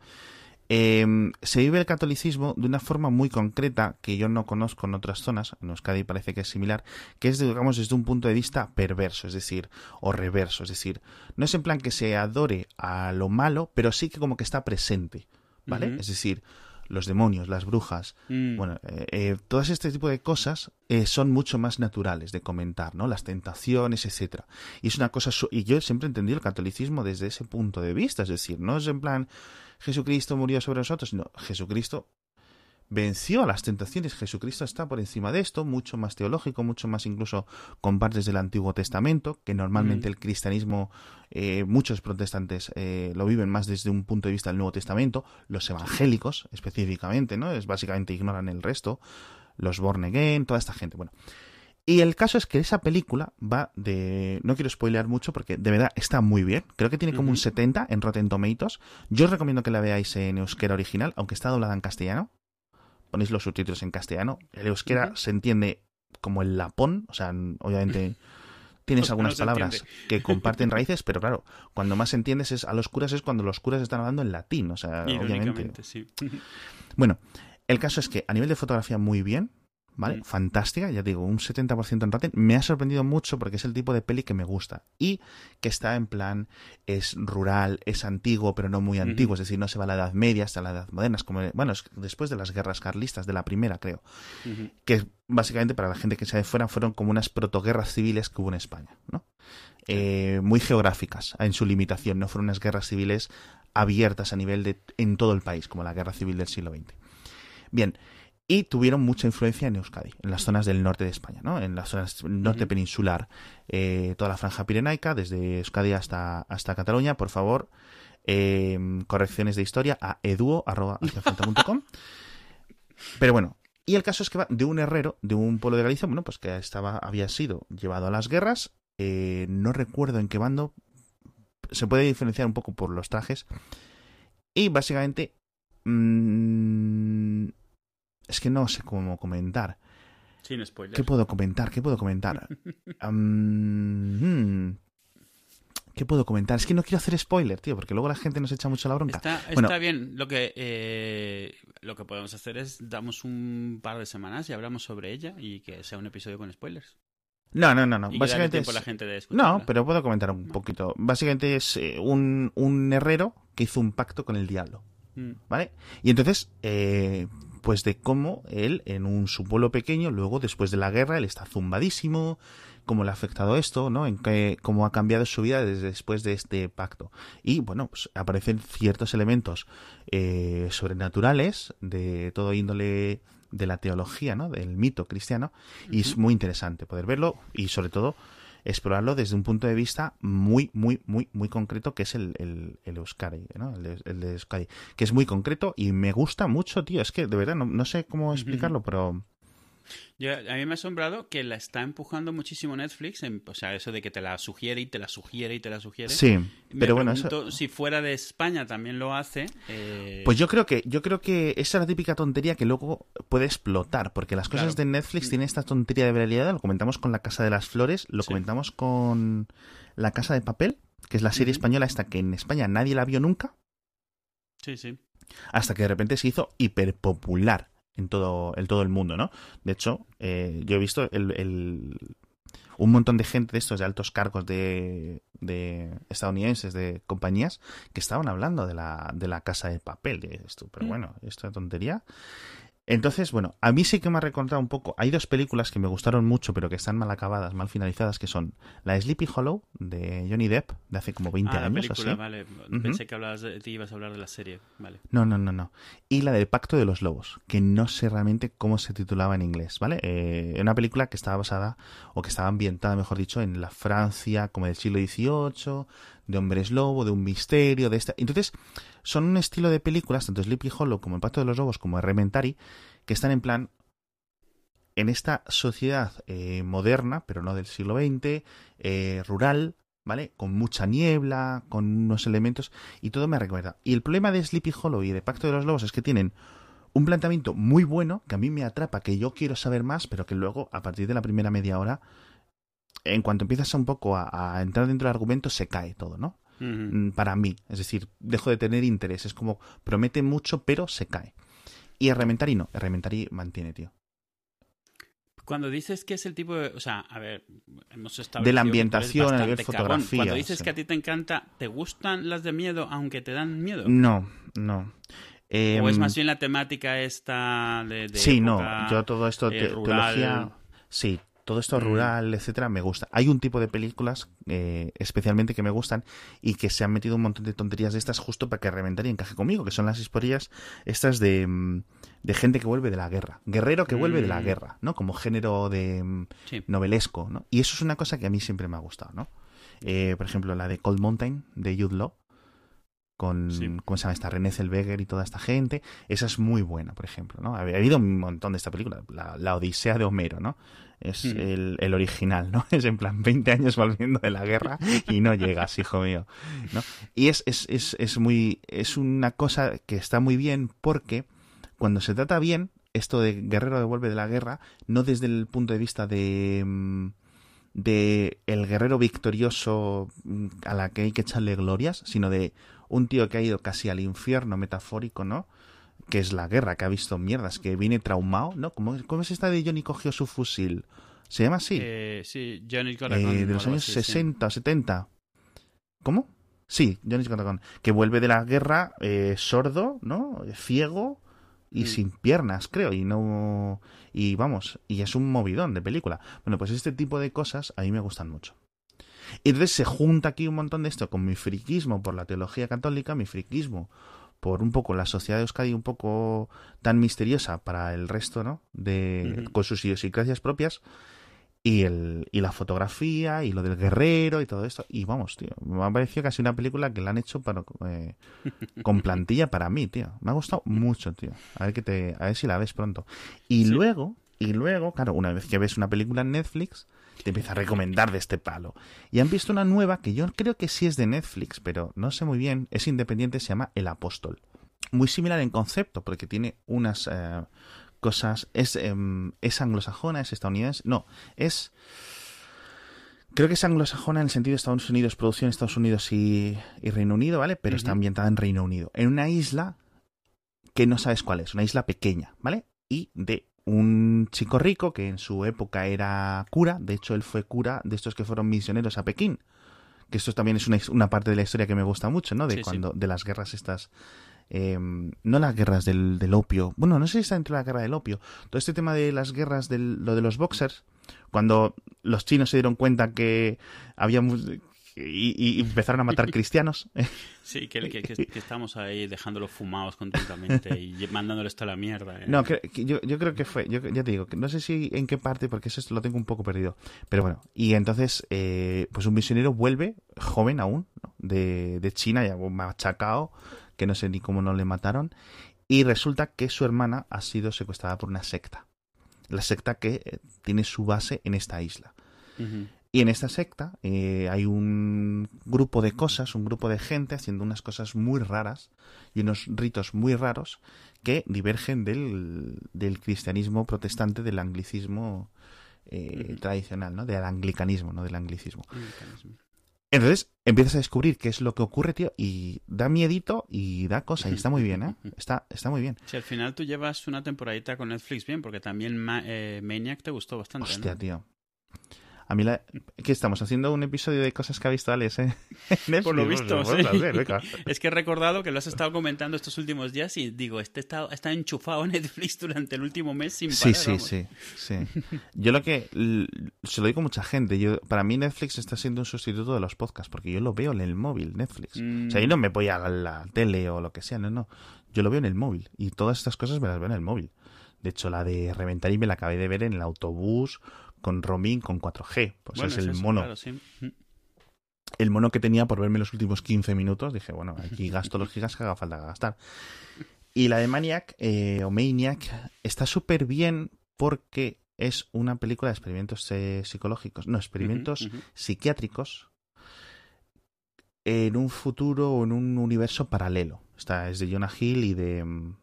Speaker 2: Em, se vive el catolicismo de una forma muy concreta que yo no conozco en otras zonas, en Euskadi parece que es similar, que es, digamos, desde un punto de vista perverso, es decir, o reverso, es decir, no es en plan que se adore a lo malo, pero sí que como que está presente, ¿vale? Es decir, los demonios, las brujas, mm. bueno, eh, eh, todas este tipo de cosas eh, son mucho más naturales de comentar, ¿no? Las tentaciones, etcétera. Y es una cosa, y yo siempre he entendido el catolicismo desde ese punto de vista, es decir, no es en plan Jesucristo murió sobre nosotros, sino Jesucristo venció a las tentaciones. Jesucristo está por encima de esto, mucho más teológico, mucho más incluso con partes del Antiguo Testamento, que normalmente el cristianismo, eh, muchos protestantes eh, lo viven más desde un punto de vista del Nuevo Testamento, los evangélicos específicamente, ¿no? Es básicamente ignoran el resto, los born again, toda esta gente. Bueno, y el caso es que esa película va de... No quiero spoilear mucho porque de verdad está muy bien. Creo que tiene como un 70 en Rotten Tomatoes. Yo os recomiendo que la veáis en euskera original, aunque está doblada en castellano. Ponéis los subtítulos en castellano. El euskera se entiende como el lapón. O sea, obviamente tienes algunas palabras que comparten raíces, pero claro, cuando más entiendes es a los curas es cuando los curas están hablando en latín. O sea, obviamente.
Speaker 1: Sí.
Speaker 2: Bueno, el caso es que a nivel de fotografía muy bien ¿vale? Mm. Fantástica, ya digo, un 70% en Rotten. Me ha sorprendido mucho porque es el tipo de peli que me gusta. Y que está en plan, es rural, es antiguo, pero no muy antiguo, es decir, no se va a la Edad Media hasta la Edad Moderna, es como, bueno, es después de las guerras carlistas, de la primera, creo. Que básicamente para la gente que se de fuera fueron como unas protoguerras civiles que hubo en España, ¿no? Eh, muy geográficas en su limitación, no fueron unas guerras civiles abiertas a nivel de en todo el país, como la guerra civil del siglo XX. Bien, y tuvieron mucha influencia en Euskadi, en las zonas del norte de España, ¿no? en las zonas norte peninsular, eh, toda la franja pirenaica, desde Euskadi hasta, hasta Cataluña, por favor, eh, correcciones de historia a eduo.com. Pero bueno, y el caso es que va de un herrero, de un pueblo de Galicia, bueno, pues que estaba, había sido llevado a las guerras, eh, no recuerdo en qué bando, se puede diferenciar un poco por los trajes, y básicamente... Mmm, es que no sé cómo comentar.
Speaker 1: Sin spoilers.
Speaker 2: ¿Qué puedo comentar? ¿Qué puedo comentar? Hmm. ¿Qué puedo comentar? Es que no quiero hacer spoiler, tío, porque luego la gente nos echa mucho la bronca.
Speaker 1: Está, bien. Lo que, eh, lo que podemos hacer es damos un par de semanas y hablamos sobre ella y que sea un episodio con spoilers.
Speaker 2: No, no, no, no.
Speaker 1: Básicamente es... la gente de
Speaker 2: no, pero puedo comentar un poquito. Básicamente es eh, un, un herrero que hizo un pacto con el diablo. Mm. ¿Vale? Y entonces, eh, pues de cómo él, en un su pueblo pequeño, luego después de la guerra, él está zumbadísimo, cómo le ha afectado esto, ¿no? En que, cómo ha cambiado su vida desde después de este pacto. Y bueno, pues aparecen ciertos elementos eh, sobrenaturales de todo índole de la teología, ¿no? Del mito cristiano. Y es muy interesante poder verlo y sobre todo explorarlo desde un punto de vista muy, muy, muy, muy concreto, que es el, el, el Euskadi, ¿no? El de, el de Euskadi, que es muy concreto y me gusta mucho, tío. Es que de verdad no, no sé cómo explicarlo, pero
Speaker 1: yo, a mí me ha asombrado que la está empujando muchísimo Netflix, en, o sea, eso de que te la sugiere y te la sugiere y te la sugiere.
Speaker 2: Sí,
Speaker 1: Me
Speaker 2: pero bueno, eso...
Speaker 1: si fuera de España también lo hace. eh,
Speaker 2: Pues yo creo que yo creo que esa es la típica tontería que luego puede explotar, porque las cosas
Speaker 1: Claro.
Speaker 2: de Netflix tienen esta tontería de realidad, lo comentamos con La Casa de las Flores, lo
Speaker 1: Sí.
Speaker 2: comentamos con La Casa de Papel, que es la serie española esta que en España nadie la vio nunca,
Speaker 1: Sí, sí.
Speaker 2: hasta que de repente se hizo hiperpopular en todo, en todo el mundo, ¿no? De hecho, eh, yo he visto el, el- un montón de gente de estos de altos cargos de, de estadounidenses, de compañías, que estaban hablando de la, de la casa de papel. Y dices tú, pero
Speaker 1: Mm.
Speaker 2: bueno, esta tontería. Entonces, bueno, a mí sí que me ha recordado un poco. Hay dos películas que me gustaron mucho, pero que están mal acabadas, mal finalizadas, que son la Sleepy Hollow de Johnny Depp, de hace como 20
Speaker 1: Ah, la
Speaker 2: años,
Speaker 1: película,
Speaker 2: así.
Speaker 1: vale.
Speaker 2: Ujú.
Speaker 1: Pensé que hablabas de, te ibas a hablar de la serie. Vale.
Speaker 2: No, no, no, no. Y la del Pacto de los Lobos, que no sé realmente cómo se titulaba en inglés, ¿vale? Eh, una película que estaba basada, o que estaba ambientada, mejor dicho, en la Francia como del siglo XVIII, de hombres lobo, de un misterio, de esta... Entonces, son un estilo de películas, tanto Sleepy Hollow como El Pacto de los Lobos, como Rementari, que están en plan en esta sociedad eh, moderna, pero no del siglo XX, eh, rural, ¿vale? Con mucha niebla, con unos elementos, y todo me recuerda. Y el problema de Sleepy Hollow y de Pacto de los Lobos es que tienen un planteamiento muy bueno, que a mí me atrapa, que yo quiero saber más, pero que luego, a partir de la primera media hora, en cuanto empiezas un poco a, a entrar dentro del argumento, se cae todo, ¿no? Mm, para mí. Es decir, dejo de tener interés. Es como promete mucho, pero se cae. Y Rementari no. Rementari mantiene, tío.
Speaker 1: Cuando dices que es el tipo de. O sea, a ver, hemos estado.
Speaker 2: De la ambientación, a nivel fotografía,
Speaker 1: Cuando dices que a ti te encanta, ¿te gustan las de miedo aunque te dan miedo?
Speaker 2: No, no.
Speaker 1: ¿O es
Speaker 2: Em,
Speaker 1: más bien la temática esta de. de
Speaker 2: sí,
Speaker 1: época,
Speaker 2: no. Yo todo esto,
Speaker 1: eh,
Speaker 2: te-
Speaker 1: rural?
Speaker 2: teología. Sí, todo esto
Speaker 1: Mm.
Speaker 2: rural, etcétera, me gusta. Hay un tipo de películas eh, especialmente que me gustan y que se han metido un montón de tonterías de estas justo para que Reventar y encaje conmigo, que son las historias estas de, mm, de gente que vuelve de la guerra. Guerrero que vuelve de la
Speaker 1: Mm.
Speaker 2: guerra, ¿no? Como género de
Speaker 1: Sí.
Speaker 2: novelesco, ¿no? Y eso es una cosa que a mí siempre me ha gustado, ¿no? Eh, por ejemplo, la de Cold Mountain, de Jude Law, con,
Speaker 1: Sí.
Speaker 2: ¿cómo se llama esta? René Zellweger y toda esta gente. Esa es muy buena, por ejemplo, ¿no? Ha ha habido un montón de esta película, la, la Odisea de Homero, ¿no? Es
Speaker 1: Mm.
Speaker 2: el, el original, ¿no? Es en plan 20 años volviendo de la guerra y no llegas, hijo mío, ¿no? Y es, es, es, es muy, es una cosa que está muy bien porque cuando se trata bien, esto de guerrero que vuelve de la guerra, no desde el punto de vista de, mm, de el guerrero victorioso mm, a la que hay que echarle glorias, sino de un tío que ha ido casi al infierno metafórico, ¿no? Que es la guerra, que ha visto mierdas, que viene traumado, ¿no? ¿Cómo, cómo es esta de Johnny cogió su fusil? ¿Se llama así?
Speaker 1: Eh, sí, Johnny a
Speaker 2: Eh, de los años
Speaker 1: así, sí.
Speaker 2: 60 o 70. ¿Cómo? Sí, Johnny Scott que vuelve de la guerra eh, sordo, ¿no? Ciego y
Speaker 1: Mm.
Speaker 2: sin piernas, creo, y no y vamos, y es un movidón de película. Bueno, pues este tipo de cosas a mí me gustan mucho. Y entonces se junta aquí un montón de esto con mi friquismo por la teología católica, mi friquismo por un poco la sociedad de Euskadi un poco tan misteriosa para el resto, ¿no? De con sus idiosincrasias propias y el y la fotografía y lo del guerrero y todo esto. Y vamos tío me ha parecido casi una película que la han hecho para eh, con plantilla para mí tío. Me ha gustado mucho tío. A ver que te a ver si la ves pronto. Y
Speaker 1: Sí.
Speaker 2: luego y luego claro una vez que ves una película en Netflix te empieza a recomendar de este palo. Y han visto una nueva que yo creo que sí es de Netflix pero no sé muy bien es independiente se llama El Apóstol. Muy similar en concepto porque tiene unas eh, cosas es em, es anglosajona es estadounidense no es creo que es anglosajona en el sentido de Estados Unidos producción Estados Unidos y, y Reino Unido vale pero está ambientada en Reino Unido en una isla que no sabes cuál es una isla pequeña vale y de un chico rico que en su época era cura de hecho él fue cura de estos que fueron misioneros a Pekín que esto también es una, una parte de la historia que me gusta mucho no de
Speaker 1: Sí, sí.
Speaker 2: cuando de las guerras estas em, no las guerras del, del, opio, bueno, no sé si está dentro de la guerra del opio, todo este tema de las guerras de lo de los boxers, cuando los chinos se dieron cuenta que había y, empezaron a matar cristianos.
Speaker 1: Sí, que, estamos ahí dejándolos fumados continuamente y mandándoles toda la mierda. ¿eh?
Speaker 2: No, yo, yo, creo que fue, yo ya te digo, no sé si en qué parte, porque eso lo tengo un poco perdido. Pero bueno, y entonces, eh, pues un misionero vuelve, joven aún, de, de China, ya machacado, que no sé ni cómo no le mataron, y resulta que su hermana ha sido secuestrada por una secta. La secta que eh, tiene su base en esta isla. Y en esta secta eh, hay un grupo de cosas, un grupo de gente haciendo unas cosas muy raras y unos ritos muy raros que divergen del, del cristianismo protestante, del anglicismo eh, tradicional, ¿no? Del anglicanismo, no del anglicismo. Entonces empiezas a descubrir qué es lo que ocurre, tío, y da miedito y da cosa, y está muy bien, ¿eh? Está, está muy bien.
Speaker 1: Si al final tú llevas una temporadita con Netflix bien, porque también eh, Maniac te gustó bastante.
Speaker 2: Hostia, tío. A mí la... ¿Qué estamos haciendo un episodio de cosas que ha visto Alex, ¿eh?
Speaker 1: Por lo visto, sí. Es que he recordado que lo has estado comentando estos últimos días y digo, este está, está enchufado en Netflix durante el último mes sin parar.
Speaker 2: Sí, sí, sí, sí. Yo lo que... Se lo digo a mucha gente. Yo, para mí Netflix está siendo un sustituto de los podcasts porque yo lo veo en el móvil, Netflix. O sea, yo no me voy a la tele o lo que sea, no, no. Yo lo veo en el móvil y todas estas cosas me las veo en el móvil. De hecho, la de Reventar y me la acabé de ver en el autobús con roaming con 4G. Pues es el mono. El mono que tenía por verme los últimos 15 minutos. Dije, bueno, aquí gasto los gigas que haga falta gastar. Y la de Maniac eh, o Maniac está súper bien porque es una película de experimentos eh, psicológicos, no, experimentos psiquiátricos en un futuro o en un universo paralelo. Está, es de Jonah Hill y de... Mm,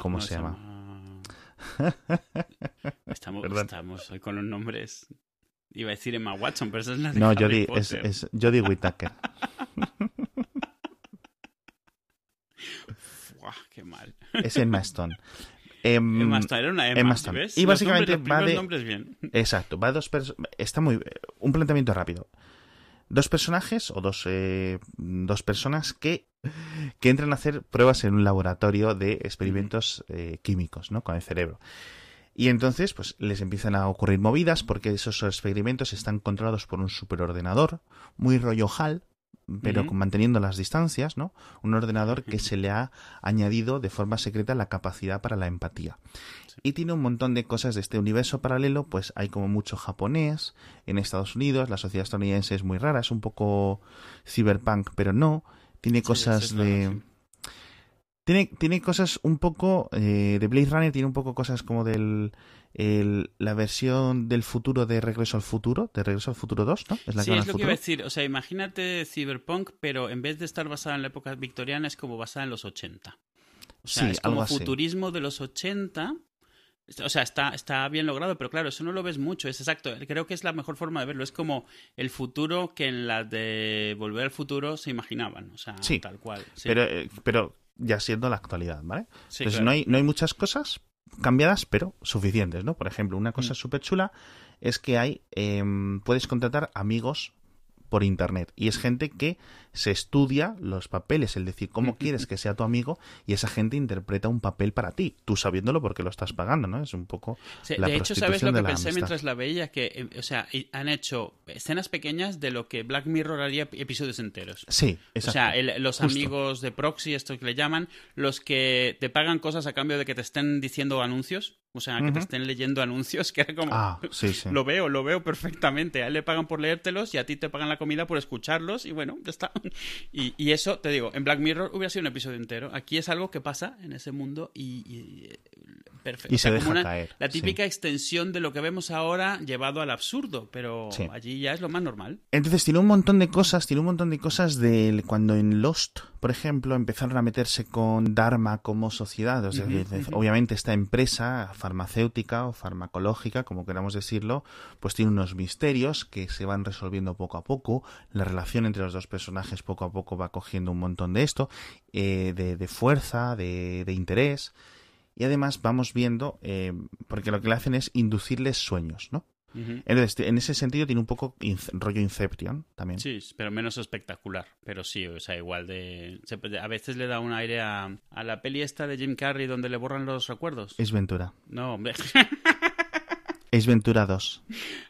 Speaker 2: ¿Cómo se llama?
Speaker 1: estamos, estamos hoy con los nombres. Iba a decir Emma Watson, pero esa es la
Speaker 2: de No, Jodie, es, es Jodie Whittaker.
Speaker 1: qué mal.
Speaker 2: Es Emma Stone.
Speaker 1: Em, Emma Stone, era una Emma, Stone. ¿ves?
Speaker 2: Y básicamente
Speaker 1: va
Speaker 2: de...
Speaker 1: nombres bien.
Speaker 2: Exacto, va dos. Está muy... Un planteamiento rápido. Dos personajes o dos, eh, dos personas que que entran a hacer pruebas en un laboratorio de experimentos eh, químicos, ¿no? Con el cerebro. Y entonces, pues les empiezan a ocurrir movidas porque esos experimentos están controlados por un superordenador, muy rollo HAL, pero manteniendo las distancias, ¿no? Un ordenador que se le ha añadido de forma secreta la capacidad para la empatía. Y tiene un montón de cosas de este universo paralelo, pues hay como mucho japonés en Estados Unidos, la sociedad estadounidense es muy rara, es un poco cyberpunk, pero no. Tiene cosas de... Tiene, tiene cosas un poco eh, de Blade Runner, tiene un poco cosas como del la versión del futuro de Regreso al Futuro, de Regreso al Futuro 2, ¿no?
Speaker 1: Es la sí, es lo que iba a decir. O sea, imagínate Cyberpunk, pero en vez de estar basada en la época victoriana, es como basada en los 80. O sea, es como futurismo de los 80, o sea, está, está bien logrado, pero claro, eso no lo ves mucho, es exacto. Creo que es la mejor forma de verlo. Es como el futuro que en la de Volver al Futuro se imaginaban. O sea, tal cual.
Speaker 2: Pero, eh, pero ya siendo la actualidad, ¿vale? Entonces no, hay, no hay muchas cosas cambiadas, pero suficientes, ¿no? Por ejemplo, una cosa mm. súper chula es que hay, em, puedes contratar amigos por internet. Y es gente que se estudia los papeles, es decir, cómo quieres que sea tu amigo y esa gente interpreta un papel para ti, tú sabiéndolo porque lo estás pagando, ¿no? Es un poco
Speaker 1: De hecho, ¿sabes lo que pensé mientras la veía? Que, eh, o sea, han hecho escenas pequeñas de lo que Black Mirror haría episodios enteros.
Speaker 2: Sí, exacto.
Speaker 1: O sea, los amigos de proxy, esto que le llaman, los que te pagan cosas a cambio de que te estén diciendo anuncios. O sea, que te estén leyendo anuncios, que era como...
Speaker 2: Ah, sí, sí.
Speaker 1: Lo veo, lo veo perfectamente. A él le pagan por leértelos y a ti te pagan la comida por escucharlos y bueno, ya está. Y, y eso, te digo, en Black Mirror hubiera sido un episodio entero. Aquí es algo que pasa en ese mundo y
Speaker 2: Perfecto. Y se deja caer.
Speaker 1: La típica extensión de lo que vemos ahora llevado al absurdo, pero allí ya es lo más normal.
Speaker 2: Entonces tiene un montón de cosas, tiene un montón de cosas de cuando en Lost, por ejemplo, empezaron a meterse con Dharma como sociedad. Obviamente esta empresa farmacéutica o farmacológica, como queramos decirlo, pues tiene unos misterios que se van resolviendo poco a poco. La relación entre los dos personajes poco a poco va cogiendo un montón de esto, eh, de, fuerza, de interés. Y además vamos viendo, eh, porque lo que le hacen es inducirles sueños, ¿no? Entonces, en ese sentido tiene un poco rollo Inception también.
Speaker 1: Sí, pero menos espectacular. Pero sí, o sea, igual de... A veces le da un aire a, a la peli esta de Jim Carrey donde le borran los recuerdos.
Speaker 2: Es Ventura.
Speaker 1: No, hombre.
Speaker 2: Es Ventura 2.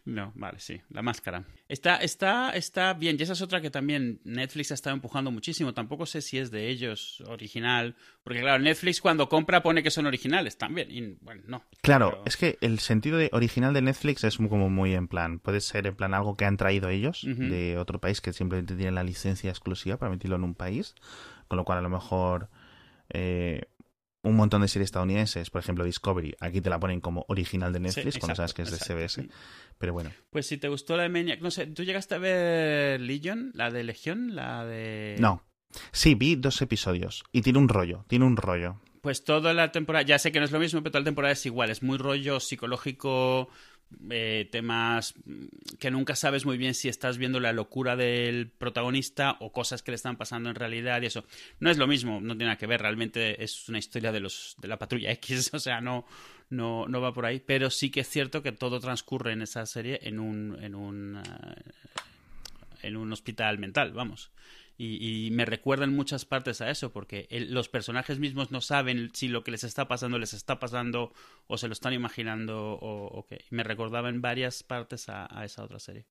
Speaker 1: No, vale, sí, la máscara. Está, está, está bien, y esa es otra que también Netflix ha estado empujando muchísimo. Tampoco sé si es de ellos original, porque claro, Netflix cuando compra pone que son originales también. Y bueno, no.
Speaker 2: Claro,
Speaker 1: Pero-
Speaker 2: es que el sentido de original de Netflix es como muy en plan. Puede ser en plan algo que han traído ellos de otro país que simplemente tienen la licencia exclusiva para meterlo en un país. Con lo cual, a lo mejor. eh, un montón de series estadounidenses, por ejemplo Discovery, aquí te la ponen como original de Netflix
Speaker 1: Sí,
Speaker 2: cuando sabes que es de. CBS. Pero bueno,
Speaker 1: Pues si te gustó la de Maniac, no sé, ¿tú llegaste a ver Legion? ¿La de Legión? ¿La de...?
Speaker 2: no. Sí, vi dos episodios y tiene un rollo, tiene un rollo.
Speaker 1: Pues toda la temporada, ya sé que no es lo mismo, pero toda la temporada es igual, es muy rollo psicológico, eh, temas que nunca sabes muy bien si estás viendo la locura del protagonista o cosas que le están pasando en realidad y eso. No es lo mismo, no tiene nada que ver, realmente es una historia de los de la patrulla X, o sea, no, no, no va por ahí, pero sí que es cierto que todo transcurre en esa serie en un, en un, eh, en un hospital mental, vamos. Y, y me recuerdan muchas partes a eso, porque el- los personajes mismos no saben si lo que les está pasando les está pasando o se lo están imaginando o, o qué. Me recordaba en varias partes a, a esa otra serie.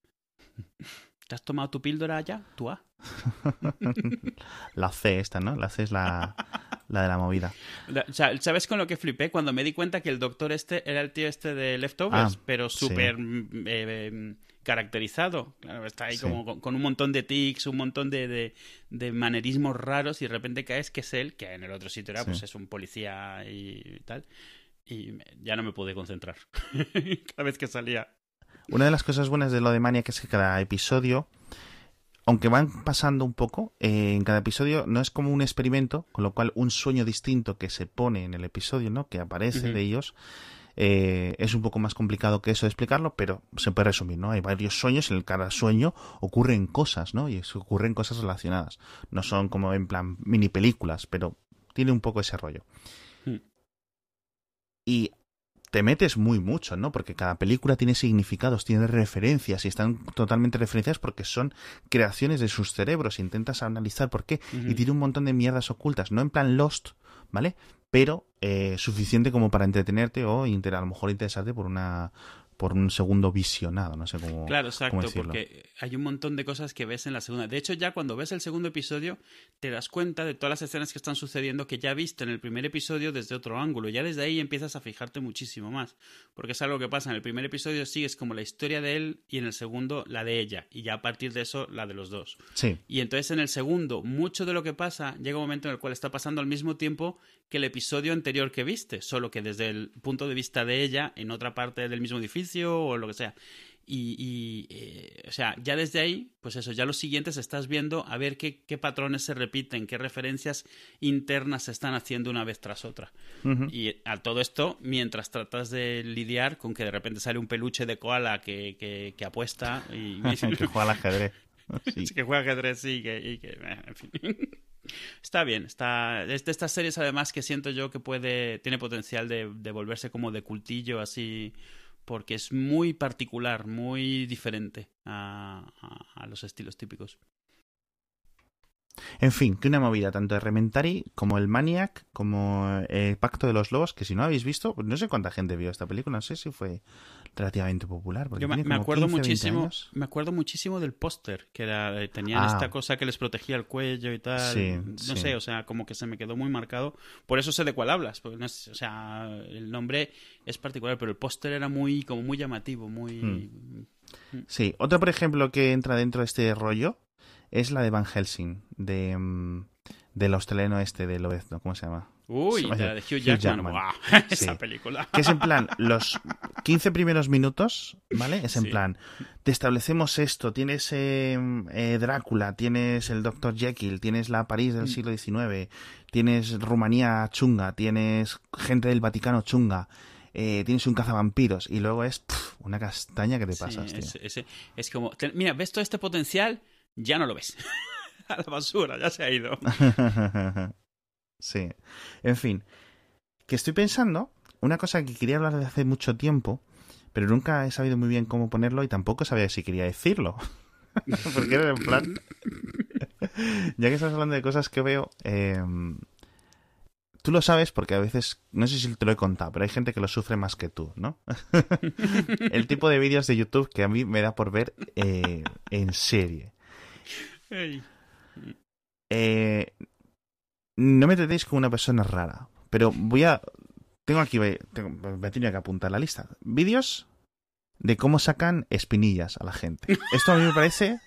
Speaker 1: ¿Te has tomado tu píldora ya? ¿Tú A?
Speaker 2: La C esta, ¿no? La C es la, la de la movida.
Speaker 1: La- o sea, ¿sabes con lo que flipé? Cuando me di cuenta que el doctor este era el tío este de Leftovers,
Speaker 2: Ah,
Speaker 1: pero
Speaker 2: sí.
Speaker 1: súper mm, eh, eh, caracterizado. Claro, está ahí
Speaker 2: Sí.
Speaker 1: como con, con un montón de tics, un montón de, de, de manerismos raros y de repente caes que es él, que en el otro sitio era,
Speaker 2: Sí.
Speaker 1: pues es un policía y tal. Y ya no me pude concentrar cada vez que salía.
Speaker 2: Una de las cosas buenas de lo de Maniac es que cada episodio, aunque van pasando un poco, eh, en cada episodio no es como un experimento, con lo cual un sueño distinto que se pone en el episodio, ¿no? Que aparece de ellos. Eh, es un poco más complicado que eso de explicarlo, pero se puede resumir, ¿no? Hay varios sueños, en cada sueño ocurren cosas, ¿no? Y ocurren cosas relacionadas. No son como en plan mini películas, pero tiene un poco ese rollo.
Speaker 1: Hmm.
Speaker 2: Y te metes muy mucho, ¿no? Porque cada película tiene significados, tiene referencias y están totalmente referenciadas porque son creaciones de sus cerebros. Intentas analizar por qué y tiene un montón de mierdas ocultas, no en plan Lost, ¿vale? Pero eh, suficiente como para entretenerte o inter- a lo mejor interesarte por una por un segundo visionado, no sé cómo.
Speaker 1: Claro, exacto, porque hay un montón de cosas que ves en la segunda. De hecho, ya cuando ves el segundo episodio, te das cuenta de todas las escenas que están sucediendo que ya viste en el primer episodio desde otro ángulo. Ya desde ahí empiezas a fijarte muchísimo más. Porque es algo que pasa. En el primer episodio sigues como la historia de él y en el segundo la de ella. Y ya a partir de eso, la de los dos.
Speaker 2: Sí,
Speaker 1: Y entonces en el segundo, mucho de lo que pasa llega un momento en el cual está pasando al mismo tiempo que el episodio anterior que viste, solo que desde el punto de vista de ella, en otra parte del mismo edificio o lo que sea. Y, y, eh, o sea, ya desde ahí, pues eso, ya los siguientes estás viendo a ver qué, qué patrones se repiten, qué referencias internas se están haciendo una vez tras otra.
Speaker 2: Ujú.
Speaker 1: Y a todo esto, mientras tratas de lidiar con que de repente sale un peluche de koala que, que, que apuesta y,
Speaker 2: que juega al ajedrez. Sí.
Speaker 1: Sí, que juega ajedrez sí, que, y que eh, en fin. Está bien, está es de estas series además que siento yo que puede tiene potencial de, de volverse como de cultillo así porque es muy particular, muy diferente a, los estilos típicos.
Speaker 2: En fin, que una movida tanto de Rementari como el Maniac, como el Pacto de los Lobos, que si no habéis visto, no sé cuánta gente vio esta película, no sé si fue relativamente popular. porque
Speaker 1: Yo me, me acuerdo
Speaker 2: 15, 20
Speaker 1: muchísimo, me acuerdo muchísimo del póster que era eh, tenían
Speaker 2: Ah.
Speaker 1: esta cosa que les protegía el cuello y tal.
Speaker 2: Sí,
Speaker 1: no
Speaker 2: sí.
Speaker 1: sé, o sea, como que se me quedó muy marcado. Por eso sé de cuál hablas, porque no es- o sea, el nombre es particular, pero el póster era muy como muy llamativo, muy
Speaker 2: Hmm. Sí, otra por ejemplo que entra dentro de este rollo es la de Van Helsing, de, mm, del australiano este de Lobezno, ¿cómo se llama?
Speaker 1: Uy,
Speaker 2: Sí,
Speaker 1: la de Hugh
Speaker 2: Hugh
Speaker 1: Jackman. Esa
Speaker 2: Sí.
Speaker 1: película.
Speaker 2: Que es en plan, los 15 primeros minutos, ¿vale? Es en
Speaker 1: Sí.
Speaker 2: plan, te establecemos esto, tienes eh, eh, Drácula, tienes el Dr. Jekyll, tienes la París
Speaker 1: Mm.
Speaker 2: del siglo XIX, tienes Rumanía chunga, tienes gente del Vaticano chunga, eh, tienes un cazavampiros y luego es una castaña que te
Speaker 1: Sí,
Speaker 2: pasas, tío.
Speaker 1: es, es- es como, te- mira, ves todo este potencial, ya no lo ves. A la basura, ya se ha ido.
Speaker 2: sí. En fin. Que estoy pensando, una cosa que quería hablar de hace mucho tiempo, pero nunca he sabido muy bien cómo ponerlo y tampoco sabía si quería decirlo. Porque era en plan... ya que estás hablando de cosas que veo... Eh, tú lo sabes porque a veces, no sé si te lo he contado, pero hay gente que lo sufre más que tú, ¿no? el tipo de vídeos de YouTube que a mí me da por ver eh, en serie. Eh, no me tratéis como una persona rara, pero voy a... Tengo aquí, tengo, me tenía que apuntar la lista. Vídeos de cómo sacan espinillas a la gente. Esto a mí me parece...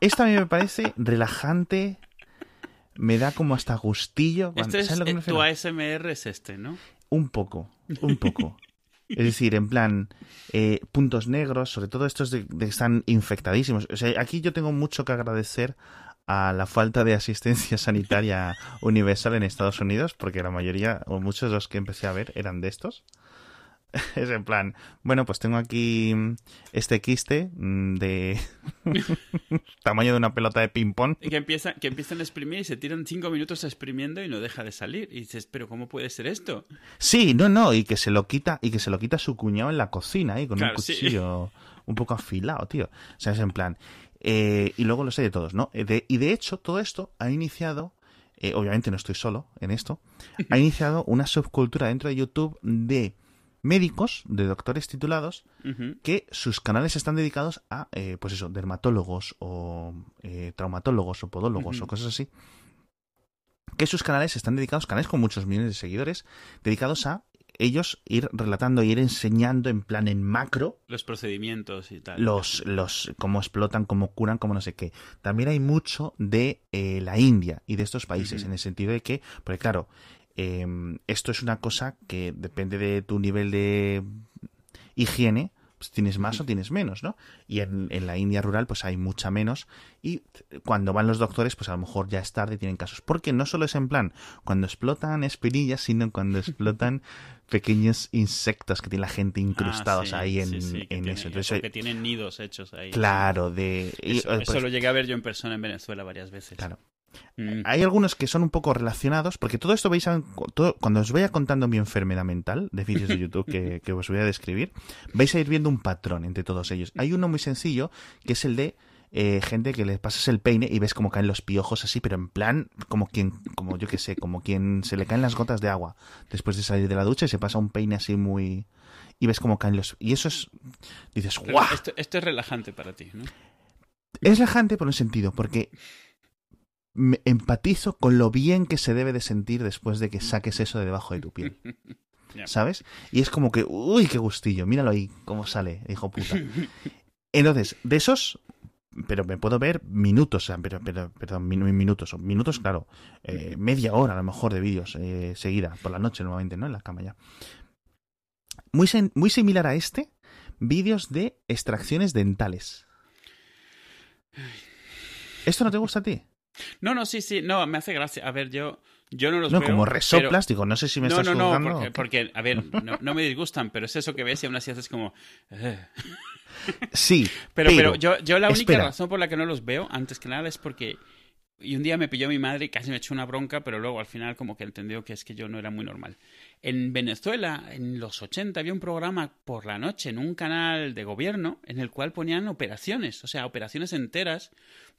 Speaker 2: Esto a mí me parece relajante, me da como hasta gustillo.
Speaker 1: Este es, eh, tu ASMR es este, ¿no?
Speaker 2: Un poco, un poco. es decir, en plan, eh, puntos negros, sobre todo estos de, que están infectadísimos. O sea, aquí yo tengo mucho que agradecer a la falta de asistencia sanitaria universal en Estados Unidos, porque la mayoría, o muchos de los que empecé a ver, eran de estos. Es en plan, bueno, pues tengo aquí este quiste mm, de tamaño de una pelota de ping-pong.
Speaker 1: Que, empieza, que empiezan a exprimir y se tiran cinco minutos exprimiendo y no deja de salir. Y dices, pero ¿cómo puede ser esto?
Speaker 2: Sí, no, no, y que se lo quita, y que se lo quita su cuñado en la cocina ahí con un cuchillo un poco afilado, tío. O sea, es en plan. Eh, y luego lo sé de todos, ¿no? Eh, y de hecho, todo esto ha iniciado. Eh, obviamente no estoy solo en esto. Ha iniciado una subcultura dentro de YouTube de médicos, de doctores titulados, que sus canales están dedicados a, eh, pues eso, dermatólogos o eh, traumatólogos o podólogos o cosas así. Que sus canales están dedicados, canales con muchos millones de seguidores, dedicados a ellos ir relatando y ir enseñando en plan en macro
Speaker 1: los procedimientos y tal.
Speaker 2: los los cómo explotan cómo curan cómo no sé qué. También hay mucho de eh, la India y de estos países en el sentido de que porque claro Em, esto es una cosa que depende de tu nivel de higiene, pues tienes más o tienes menos, ¿no? Y en, la India rural pues hay mucha menos y cuando van los doctores pues a lo mejor ya es tarde y tienen casos. Porque no solo es en plan cuando explotan espinillas, sino cuando explotan pequeños insectos que tiene la gente incrustados ah, ahí en, eso.
Speaker 1: Entonces, que tienen nidos hechos ahí.
Speaker 2: Claro, de...
Speaker 1: Eso, eh, pues lo llegué a ver yo en persona en Venezuela varias veces.
Speaker 2: Claro. Mm. Hay algunos que son un poco relacionados, porque todo esto vais a. cuando os vaya contando mi enfermedad mental de vídeos de YouTube que, os voy a describir, vais a ir viendo un patrón entre todos ellos. Hay uno muy sencillo, que es el de eh, gente que le pasas el peine y ves como caen los piojos así, pero en plan, como quien, como yo que sé, como quien se le caen las gotas de agua después de salir de la ducha y se pasa un peine así muy. y ves como caen los. Y eso es. dices, ¡guau!
Speaker 1: Esto, esto es relajante para ti, ¿no?
Speaker 2: Es relajante por un sentido, porque me empatizo con lo bien que se debe de sentir después de que saques eso de debajo de tu piel. ¿Sabes? Y es como que, uy, qué gustillo, míralo ahí, cómo sale, hijo puta. Entonces, de esos, pero me puedo ver minutos, pero, pero, perdón, minutos, minutos, claro, eh, media hora a lo mejor de vídeos eh, seguida, por la noche normalmente, ¿no? En la cama ya. Muy, muy similar a este, vídeos de extracciones dentales. ¿Esto no te gusta a ti?
Speaker 1: No, no, sí, sí, no, me hace gracia. A ver, yo, yo no los
Speaker 2: no,
Speaker 1: veo.
Speaker 2: No, como resoplas, digo, no sé si me
Speaker 1: no,
Speaker 2: estás
Speaker 1: No, no, porque, porque, a ver, no, me disgustan, pero es eso que ves y aún así haces como...
Speaker 2: Sí,
Speaker 1: pero, pero, yo, yo la única razón por la que no los veo, antes que nada, es porque y un día me pilló mi madre y casi me echó una bronca, pero luego al final como que entendió que es que yo no era muy normal. En Venezuela, en los 80, había un programa por la noche en un canal de gobierno en el cual ponían operaciones, o sea, operaciones enteras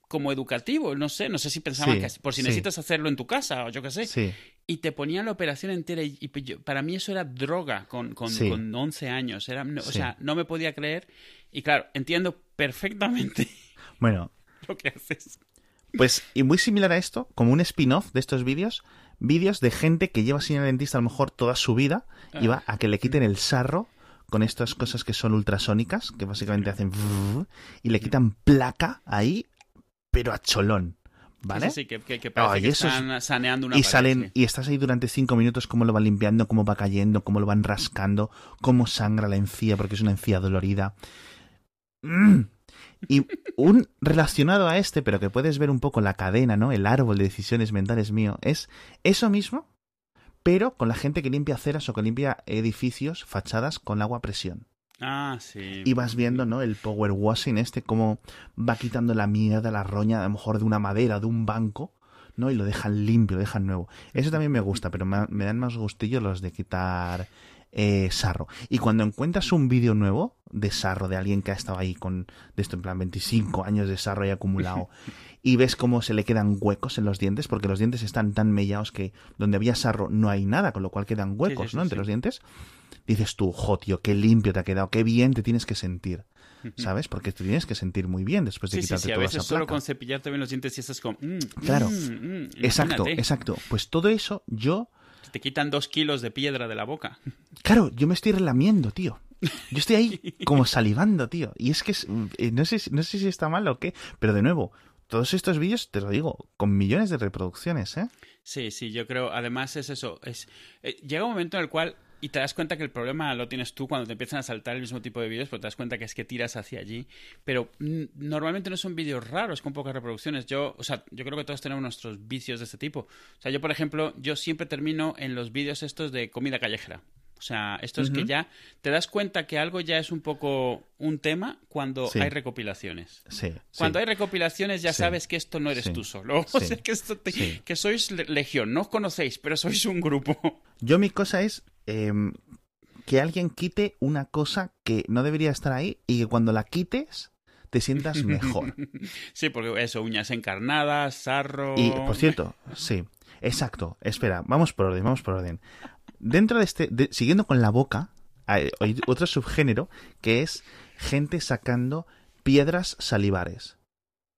Speaker 1: como educativo, no sé, no sé si pensaban que por si necesitas hacerlo en tu casa o yo qué sé. Y te ponían la operación entera y, para mí eso era droga con, con, con 11 años. Era, o sea, no me podía creer. Y claro, entiendo perfectamente
Speaker 2: bueno,
Speaker 1: lo que haces.
Speaker 2: Pues, y muy similar a esto, como un spin-off de estos vídeos, vídeos de gente que lleva sin el dentista a lo mejor toda su vida y va a que le quiten el sarro con estas cosas que son ultrasónicas, que básicamente hacen y le quitan placa ahí, pero a cholón. ¿Vale?
Speaker 1: Sí, que, parece que están saneando una
Speaker 2: y salen y estás ahí durante cinco minutos cómo lo van limpiando, cómo va cayendo, cómo lo van rascando, cómo sangra la encía porque es una encía dolorida. ¡Mmm! Y un relacionado a este, pero que puedes ver un poco la cadena, ¿no? El árbol de decisiones mentales mío, es eso mismo, pero con la gente que limpia aceras o que limpia edificios, fachadas con agua a presión.
Speaker 1: Ah, sí.
Speaker 2: Y vas viendo, ¿no? El power washing este, cómo va quitando la mierda, la roña, a lo mejor de una madera, de un banco, ¿no? Y lo dejan limpio, lo dejan nuevo. Eso también me gusta, pero me, dan más gustillos los de quitar eh, sarro. Y cuando encuentras un vídeo nuevo de sarro, de alguien que ha estado ahí con, de esto en plan 25 años de sarro y acumulado, y ves cómo se le quedan huecos en los dientes, porque los dientes están tan mellados que donde había sarro no hay nada, con lo cual quedan huecos,
Speaker 1: Sí, sí,
Speaker 2: ¿no?
Speaker 1: sí,
Speaker 2: Entre
Speaker 1: sí.
Speaker 2: los dientes. Dices tú, jo, tío, qué limpio te ha quedado, qué bien te tienes que sentir, ¿sabes? Porque te tienes que sentir muy bien después de
Speaker 1: Sí, sí,
Speaker 2: quitarte
Speaker 1: sí, a
Speaker 2: toda
Speaker 1: veces
Speaker 2: esa
Speaker 1: solo con cepillarte bien los dientes y estás como... mm,
Speaker 2: Claro.
Speaker 1: mm, mm,
Speaker 2: Exacto,
Speaker 1: imagínate.
Speaker 2: exacto. Pues todo eso, yo,
Speaker 1: Te quitan dos kilos de piedra de la boca.
Speaker 2: claro, yo me estoy relamiendo, tío. Yo estoy ahí como salivando, tío. Y es que es- eh, no, sé, si- no sé si está mal o qué, pero de nuevo, todos estos vídeos, te lo digo, con millones de reproducciones, ¿eh?
Speaker 1: Sí, sí, yo creo, además es eso, es eh, llega un momento en el cual y te das cuenta que el problema lo tienes tú cuando te empiezan a saltar el mismo tipo de vídeos, pero te das cuenta que es que tiras hacia allí, pero normalmente no son vídeos raros con pocas reproducciones. Yo, o sea, yo creo que todos tenemos nuestros vicios de este tipo. O sea, yo por ejemplo, yo siempre termino en los vídeos estos de comida callejera. O sea, esto es que ya te das cuenta que algo ya es un poco un tema cuando
Speaker 2: Sí.
Speaker 1: hay recopilaciones.
Speaker 2: Sí.
Speaker 1: Cuando
Speaker 2: sí.
Speaker 1: hay recopilaciones ya
Speaker 2: Sí.
Speaker 1: sabes que esto no eres tú solo. O sea, que, esto te- que sois le- legión. No os conocéis, pero sois un grupo.
Speaker 2: Yo mi cosa es em, que alguien quite una cosa que no debería estar ahí y que cuando la quites te sientas mejor.
Speaker 1: Sí, porque eso, uñas encarnadas, sarro...
Speaker 2: Y, por cierto, sí, exacto. Espera, vamos por orden, vamos por orden. Dentro de este, de- siguiendo con la boca, hay otro subgénero que es gente sacando piedras salivares.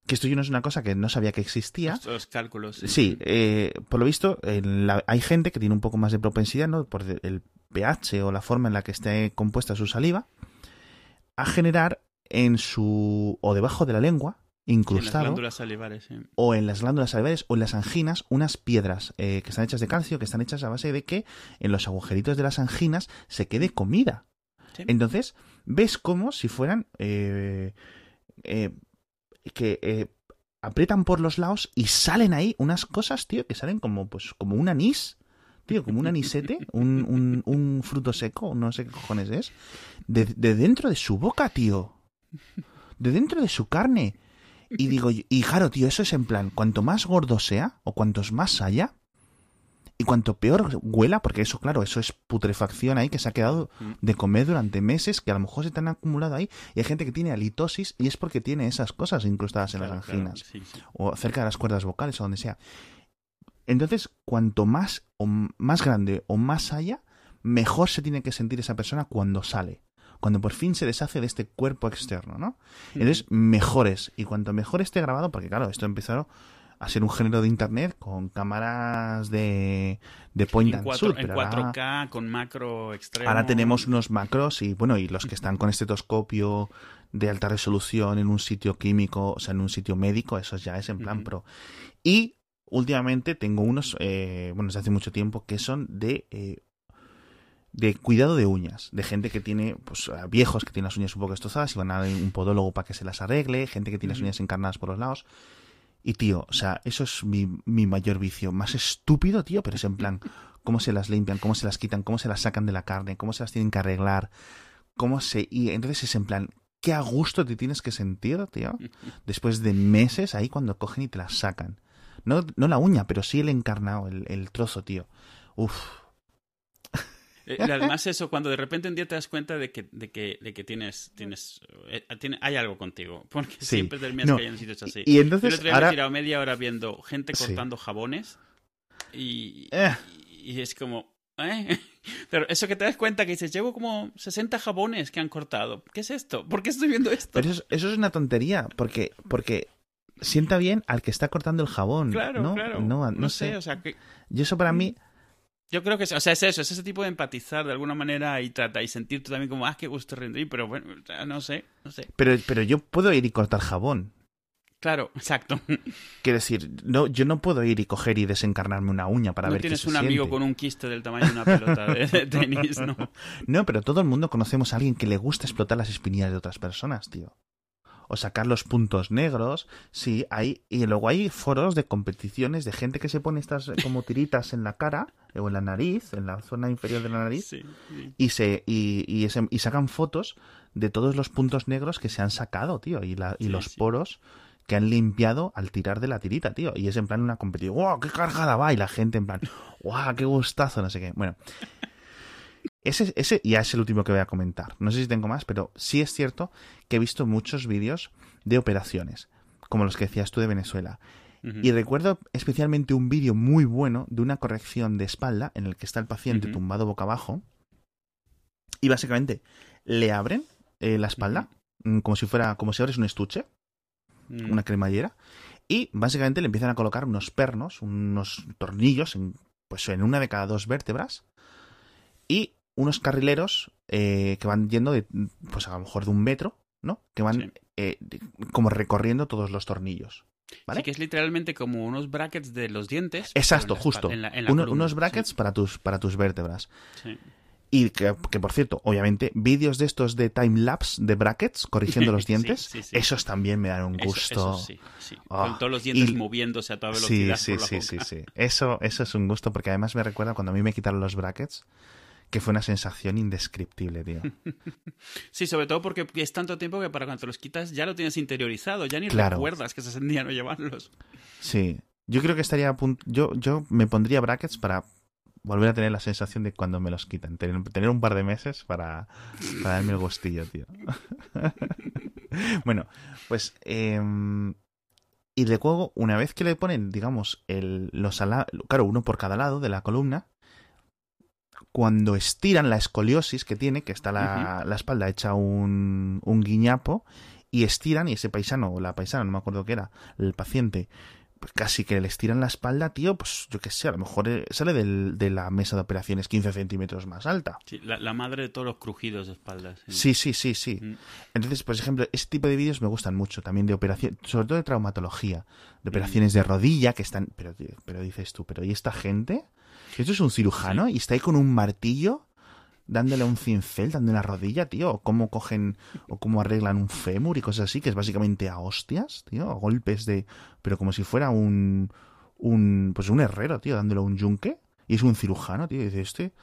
Speaker 2: Que esto yo no es una cosa que no sabía que existía.
Speaker 1: Los, los cálculos.
Speaker 2: Sí, eh, por lo visto, en la- hay gente que tiene un poco más de propensidad, ¿no? Por el pH o la forma en la que esté compuesta su saliva, a generar en su. o debajo de la lengua,
Speaker 1: Sí, en las
Speaker 2: incrustado,
Speaker 1: glándulas salivares, sí.
Speaker 2: o en las glándulas salivares o en las anginas, unas piedras eh, que están hechas de calcio, que están hechas a base de que en los agujeritos de las anginas se quede comida.
Speaker 1: Sí.
Speaker 2: Entonces, ves como si fueran. eh, eh, que eh, aprietan por los lados y salen ahí unas cosas, tío, que salen como, pues, como un anís. Tío, como un anisete, un, un, fruto seco, no sé qué cojones es. De, de dentro de su boca, tío. De dentro de su carne. Y digo, y claro, tío, eso es en plan, cuanto más gordo sea, o cuantos más haya, y cuanto peor huela, porque eso, claro, eso es putrefacción ahí que se ha quedado
Speaker 1: Mm.
Speaker 2: de comer durante meses, que a lo mejor se te han acumulado ahí, y hay gente que tiene halitosis y es porque tiene esas cosas incrustadas en
Speaker 1: Claro,
Speaker 2: las
Speaker 1: claro,
Speaker 2: anginas,
Speaker 1: sí, sí.
Speaker 2: o cerca de las cuerdas vocales o donde sea. Entonces, cuanto más, o más grande o más haya, mejor se tiene que sentir esa persona cuando sale. Cuando por fin se deshace de este cuerpo externo, ¿no? Entonces, mejores. Y cuanto mejor esté grabado, porque claro, esto empezó a ser un género de internet con cámaras de, de point
Speaker 1: En,
Speaker 2: and
Speaker 1: cuatro-
Speaker 2: shoot.
Speaker 1: en
Speaker 2: pero ahora-
Speaker 1: 4K, con macro extremo.
Speaker 2: Ahora tenemos unos macros y bueno, y los que están con estetoscopio de alta resolución en un sitio químico, o sea, en un sitio médico, eso ya es en plan pro. Y últimamente tengo unos, eh, bueno, desde hace mucho tiempo, que son de eh, de cuidado de uñas, de gente que tiene, pues a viejos que tienen las uñas un poco destrozadas y van a un podólogo para que se las arregle, gente que tiene las uñas encarnadas por los lados. Y tío, o sea, eso es mi, mi mayor vicio. Más estúpido, tío, pero es en plan, cómo se las limpian, cómo se las quitan, cómo se las sacan de la carne, cómo se las tienen que arreglar, cómo se... Y entonces es en plan, qué a gusto te tienes que sentir, tío, después de meses ahí cuando cogen y te las sacan. No, no la uña, pero sí el encarnado, el, el trozo, tío. Uf.
Speaker 1: Eh, y además eso, cuando de repente un día te das cuenta de que, de que, de que tienes, tienes, eh, tiene- hay algo contigo, porque
Speaker 2: Sí.
Speaker 1: siempre terminas
Speaker 2: No.
Speaker 1: cayendo en sitios así.
Speaker 2: Y
Speaker 1: Yo el
Speaker 2: entonces,
Speaker 1: otro día me
Speaker 2: ahora...
Speaker 1: he tirado media hora viendo gente
Speaker 2: Sí.
Speaker 1: cortando jabones y,
Speaker 2: Eh.
Speaker 1: y es como... ¿eh? Pero eso que te das cuenta que dices, llevo como 60 jabones que han cortado. ¿Qué es esto? ¿Por qué estoy viendo esto?
Speaker 2: Pero eso, es- eso es una tontería, porque, porque sienta bien al que está cortando el jabón.
Speaker 1: Claro,
Speaker 2: ¿no?
Speaker 1: claro.
Speaker 2: No, no sé.
Speaker 1: o sea, que
Speaker 2: Y eso para mí,
Speaker 1: yo creo que es, o sea, es eso, es ese tipo de empatizar de alguna manera y trata y sentir tú también como, ah, qué gusto rendir, pero bueno, no sé, no sé.
Speaker 2: pero, pero yo puedo ir y cortar jabón.
Speaker 1: Claro, exacto.
Speaker 2: Quiero decir, no, yo no puedo ir y coger y desencarnarme una uña para
Speaker 1: no
Speaker 2: ver qué
Speaker 1: tienes
Speaker 2: se
Speaker 1: un amigo
Speaker 2: siente.
Speaker 1: con un quiste del tamaño de una pelota de tenis, ¿no?
Speaker 2: No, pero todo el mundo conocemos a alguien que le gusta explotar las espinillas de otras personas, tío. O sacar los puntos negros, sí, hay. Y luego hay foros de competiciones de gente que se pone estas eh, como tiritas en la cara o en la nariz, en la zona inferior de la nariz,
Speaker 1: Sí, sí.
Speaker 2: y se y, y, sacan fotos de todos los puntos negros que se han sacado, tío, y, la, y
Speaker 1: Sí,
Speaker 2: los poros que han limpiado al tirar de la tirita, tío. Y es en plan una competición, ¡wow! ¡Qué cargada va! Y la gente en plan, ¡wow! ¡Qué gustazo! No sé qué. Bueno. Ese, ese ya es el último que voy a comentar. No sé si tengo más, pero sí es cierto que he visto muchos vídeos de operaciones, como los que decías tú de Venezuela. Y recuerdo especialmente un vídeo muy bueno de una corrección de espalda en el que está el paciente tumbado boca abajo y básicamente le abren eh, la espalda mm, como si fuera como si abres un estuche,
Speaker 1: Mm.
Speaker 2: una cremallera y básicamente le empiezan a colocar unos pernos, unos tornillos en, pues en una de cada dos vértebras y unos carrileros eh, que van yendo de pues a lo mejor de un metro, ¿no? Que van
Speaker 1: Sí.
Speaker 2: eh, de- como recorriendo todos los tornillos. ¿Vale?
Speaker 1: Sí, que es literalmente como unos brackets de los dientes.
Speaker 2: Exacto,
Speaker 1: en
Speaker 2: justo.
Speaker 1: en la- en la
Speaker 2: Uno-
Speaker 1: columna,
Speaker 2: unos brackets
Speaker 1: sí,
Speaker 2: para, tus, para tus vértebras.
Speaker 1: sí.
Speaker 2: Y que, que, por cierto, obviamente, vídeos de estos de time-lapse de brackets corrigiendo los
Speaker 1: Sí,
Speaker 2: dientes,
Speaker 1: sí, sí.
Speaker 2: esos también me dan un
Speaker 1: Eso-
Speaker 2: gusto.
Speaker 1: Eso, sí, sí.
Speaker 2: Ah,
Speaker 1: Con todos los dientes
Speaker 2: y-
Speaker 1: moviéndose a toda
Speaker 2: Sí,
Speaker 1: velocidad.
Speaker 2: sí,
Speaker 1: por la
Speaker 2: sí,
Speaker 1: boca.
Speaker 2: sí, sí. Eso, eso es un gusto porque además me recuerda cuando a mí me quitaron los brackets, que fue una sensación indescriptible, tío.
Speaker 1: Sí, sobre todo porque es tanto tiempo que para cuando te los quitas ya lo tienes interiorizado, ya ni
Speaker 2: Claro.
Speaker 1: recuerdas que se sentía no llevarlos.
Speaker 2: Sí. Yo creo que estaría a punto. Yo, yo me pondría brackets para volver a tener la sensación de cuando me los quitan. Tener, tener un par de meses para, para darme el gustillo, tío. bueno, pues. em, y luego, una vez que le ponen, digamos, el, los ala- claro, uno por cada lado de la columna, cuando estiran la escoliosis que tiene, que está la, la espalda hecha un, un guiñapo, y estiran, y ese paisano o la paisana, no me acuerdo qué era, el paciente, pues casi que le estiran la espalda, tío, pues yo qué sé, a lo mejor eh, sale del- de la mesa de operaciones 15 centímetros más alta.
Speaker 1: Sí, la, la madre de todos los crujidos de espaldas.
Speaker 2: Sí, sí, sí, sí.
Speaker 1: Mm.
Speaker 2: Entonces, por ejemplo, ese tipo de vídeos me gustan mucho, también de operación, sobre todo de traumatología, de operaciones de rodilla que están, pero, pero dices tú, pero ¿y esta gente? ¿Esto es un cirujano y está ahí con un martillo dándole un cincel, dándole la rodilla, tío? ¿O cómo cogen, o cómo arreglan un fémur y cosas así, que es básicamente a hostias, tío? A golpes de, pero como si fuera un, un, pues un herrero, tío, dándole un yunque. Y es un cirujano, tío, y dice este...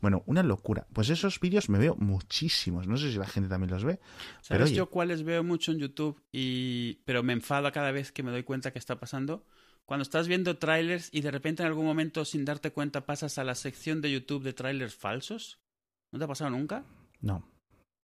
Speaker 2: Bueno, una locura. Pues esos vídeos me veo muchísimos. No sé si la gente también los ve.
Speaker 1: ¿Sabes
Speaker 2: Pero oye,
Speaker 1: yo cuáles veo mucho en YouTube? Y... Pero me enfado cada vez que me doy cuenta que está pasando. Cuando estás viendo trailers y de repente en algún momento sin darte cuenta pasas a la sección de YouTube de trailers falsos. ¿No te ha pasado nunca?
Speaker 2: no.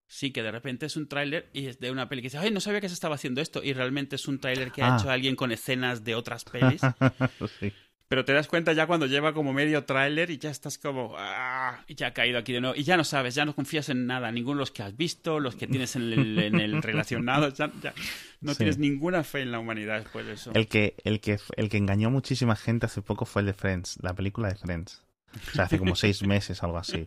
Speaker 1: Sí, que de repente es un tráiler y es de una peli que dice, ay, no sabía que se estaba haciendo esto. Y realmente es un tráiler que ha
Speaker 2: Ah.
Speaker 1: hecho alguien con escenas de otras pelis.
Speaker 2: Sí.
Speaker 1: Pero te das cuenta ya cuando lleva como medio tráiler y ya estás como, ah, y ya ha caído aquí de nuevo. Y ya no sabes, ya no confías en nada. Ninguno de los que has visto, los que tienes en el, en el relacionado, ya, ya no
Speaker 2: Sí.
Speaker 1: tienes ninguna fe en la humanidad después de eso.
Speaker 2: El que, el, que, el que engañó a muchísima gente hace poco fue el de Friends, la película de Friends. O sea, hace como seis meses, algo así.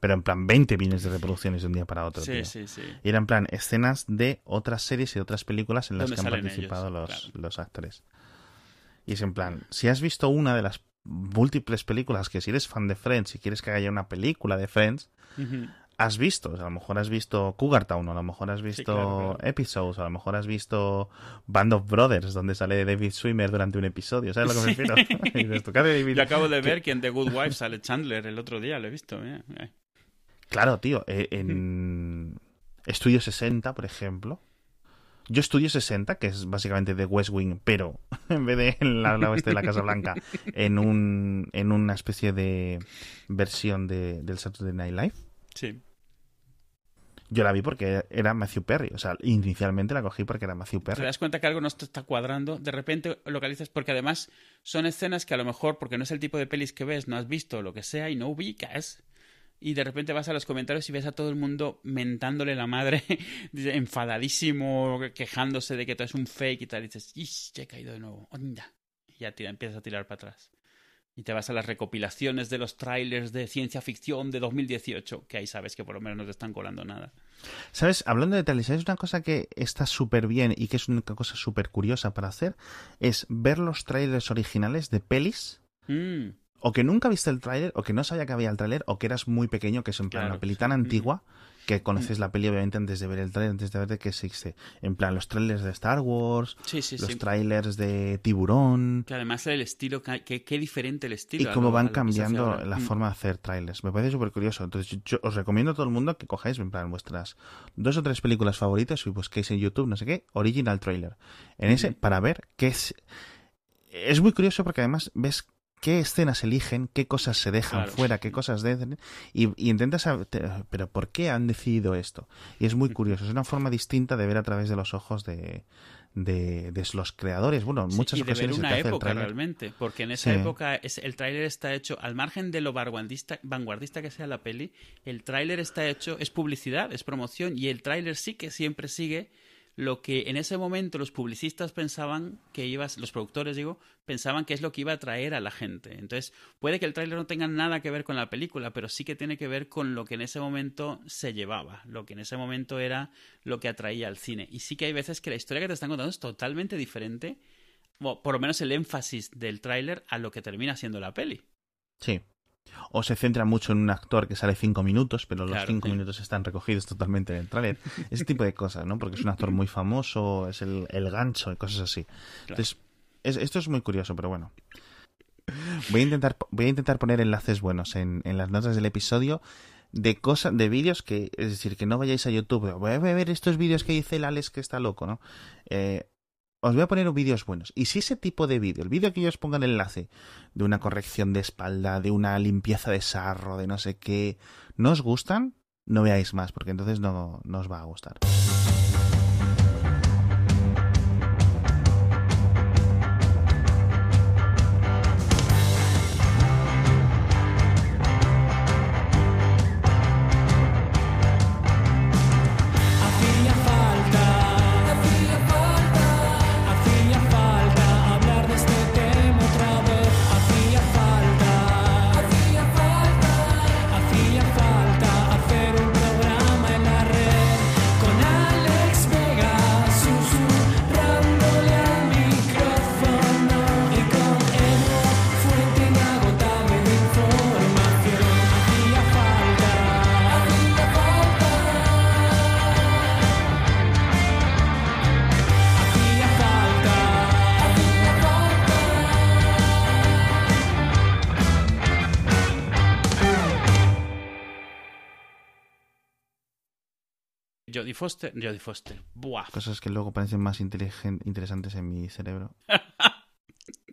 Speaker 2: Pero en plan, 20 millones de reproducciones de un día para otro.
Speaker 1: Sí,
Speaker 2: tío.
Speaker 1: sí, sí.
Speaker 2: Y era en plan escenas de otras series y otras películas en las que han participado
Speaker 1: ellos,
Speaker 2: los,
Speaker 1: claro.
Speaker 2: los actores. Y es en plan, si has visto una de las múltiples películas, que si eres fan de Friends y quieres que haya una película de Friends, has visto, o sea, a lo mejor has visto Cougar Town, o a lo mejor has visto
Speaker 1: claro, claro.
Speaker 2: Episodes, o a lo mejor has visto Band of Brothers, donde sale David Swimmer durante un episodio, ¿sabes a lo que me refiero? Y dices, ¿tú qué hace David?
Speaker 1: Yo acabo de ver que en The Good Wife sale Chandler el otro día, lo he visto. mira, mira.
Speaker 2: Claro, tío, eh, en Estudio 60, por ejemplo. Yo Estudio 60, que es básicamente de West Wing, pero en vez de en la, la oeste de la Casa Blanca, en, un, en una especie de versión de, del Saturday Night Live.
Speaker 1: Sí.
Speaker 2: Yo la vi porque era Matthew Perry. O sea, inicialmente la cogí porque era Matthew
Speaker 1: te
Speaker 2: Perry.
Speaker 1: das cuenta que algo no te está cuadrando, de repente localizas, porque además son escenas que a lo mejor, porque no es el tipo de pelis que ves, no has visto lo que sea y no ubicas. Y de repente vas a los comentarios y ves a todo el mundo mentándole la madre, enfadadísimo, quejándose de que todo es un fake y tal. Y dices, ¡ish! Ya he caído de nuevo. ¡Onda! Y ya tira, empiezas a tirar para atrás. Y te vas a las recopilaciones de los trailers de ciencia ficción de 2018, que ahí sabes que por lo menos no te están colando nada.
Speaker 2: ¿Sabes? Hablando de trailers, ¿sabes una cosa que está súper bien y que es una cosa súper curiosa para hacer? Es ver los trailers originales de pelis
Speaker 1: Mm,
Speaker 2: o que nunca viste el tráiler, o que no sabía que había el tráiler, o que eras muy pequeño, que es en plan
Speaker 1: Claro,
Speaker 2: una peli
Speaker 1: sí.
Speaker 2: tan antigua que conoces la peli obviamente antes de ver el tráiler, antes de ver de qué existe. En plan, los trailers de Star Wars,
Speaker 1: sí, sí,
Speaker 2: los
Speaker 1: sí.
Speaker 2: trailers de Tiburón,
Speaker 1: Que además el estilo, que, que- qué diferente el estilo.
Speaker 2: y cómo van cambiando la
Speaker 1: Mm.
Speaker 2: forma de hacer trailers. Me parece súper curioso. Entonces, yo, os recomiendo a todo el mundo que cojáis, en plan, vuestras dos o tres películas favoritas y busquéis en YouTube, no sé qué, original trailer. En ese, para ver qué es... Es muy curioso porque además ves qué escenas eligen, qué cosas se dejan
Speaker 1: Claro.
Speaker 2: fuera, qué cosas dejan, y, y intentas saber, pero ¿por qué han decidido esto? Y es muy curioso, es una forma distinta de ver a través de los ojos de, de, de los creadores. Bueno, en
Speaker 1: Sí,
Speaker 2: muchas
Speaker 1: y de ver una
Speaker 2: hace el
Speaker 1: época realmente, porque en esa
Speaker 2: Sí.
Speaker 1: época es, el tráiler está hecho, al margen de lo vanguardista, vanguardista que sea la peli, el tráiler está hecho, es publicidad, es promoción, y el tráiler sí que siempre sigue lo que en ese momento los publicistas pensaban que ibas, los productores digo, pensaban que es lo que iba a atraer a la gente. Entonces, puede que el tráiler no tenga nada que ver con la película, pero sí que tiene que ver con lo que en ese momento se llevaba, lo que en ese momento era lo que atraía al cine. Y sí que hay veces que la historia que te están contando es totalmente diferente, o por lo menos el énfasis del tráiler a lo que termina siendo la peli.
Speaker 2: Sí. O se centra mucho en un actor que sale cinco minutos, pero los
Speaker 1: Claro,
Speaker 2: cinco
Speaker 1: sí.
Speaker 2: minutos están recogidos totalmente en el tráiler. Ese tipo de cosas, ¿no? Porque es un actor muy famoso, es el, el gancho y cosas así. Entonces, es- esto es muy curioso, pero bueno. Voy a intentar, voy a intentar poner enlaces buenos en, en las notas del episodio de cosas, de vídeos que, es decir, que no vayáis a YouTube. Voy a ver estos vídeos que dice el Alex que está loco, ¿no? Eh, os voy a poner vídeos buenos. Y si ese tipo de vídeo, el vídeo que yo os ponga el enlace de una corrección de espalda, de una limpieza de sarro, de no sé qué, no os gustan, no veáis más, porque entonces no, no os va a gustar.
Speaker 1: Jodie Foster, Jodie Foster, buah.
Speaker 2: Cosas que luego parecen más interesantes en mi cerebro.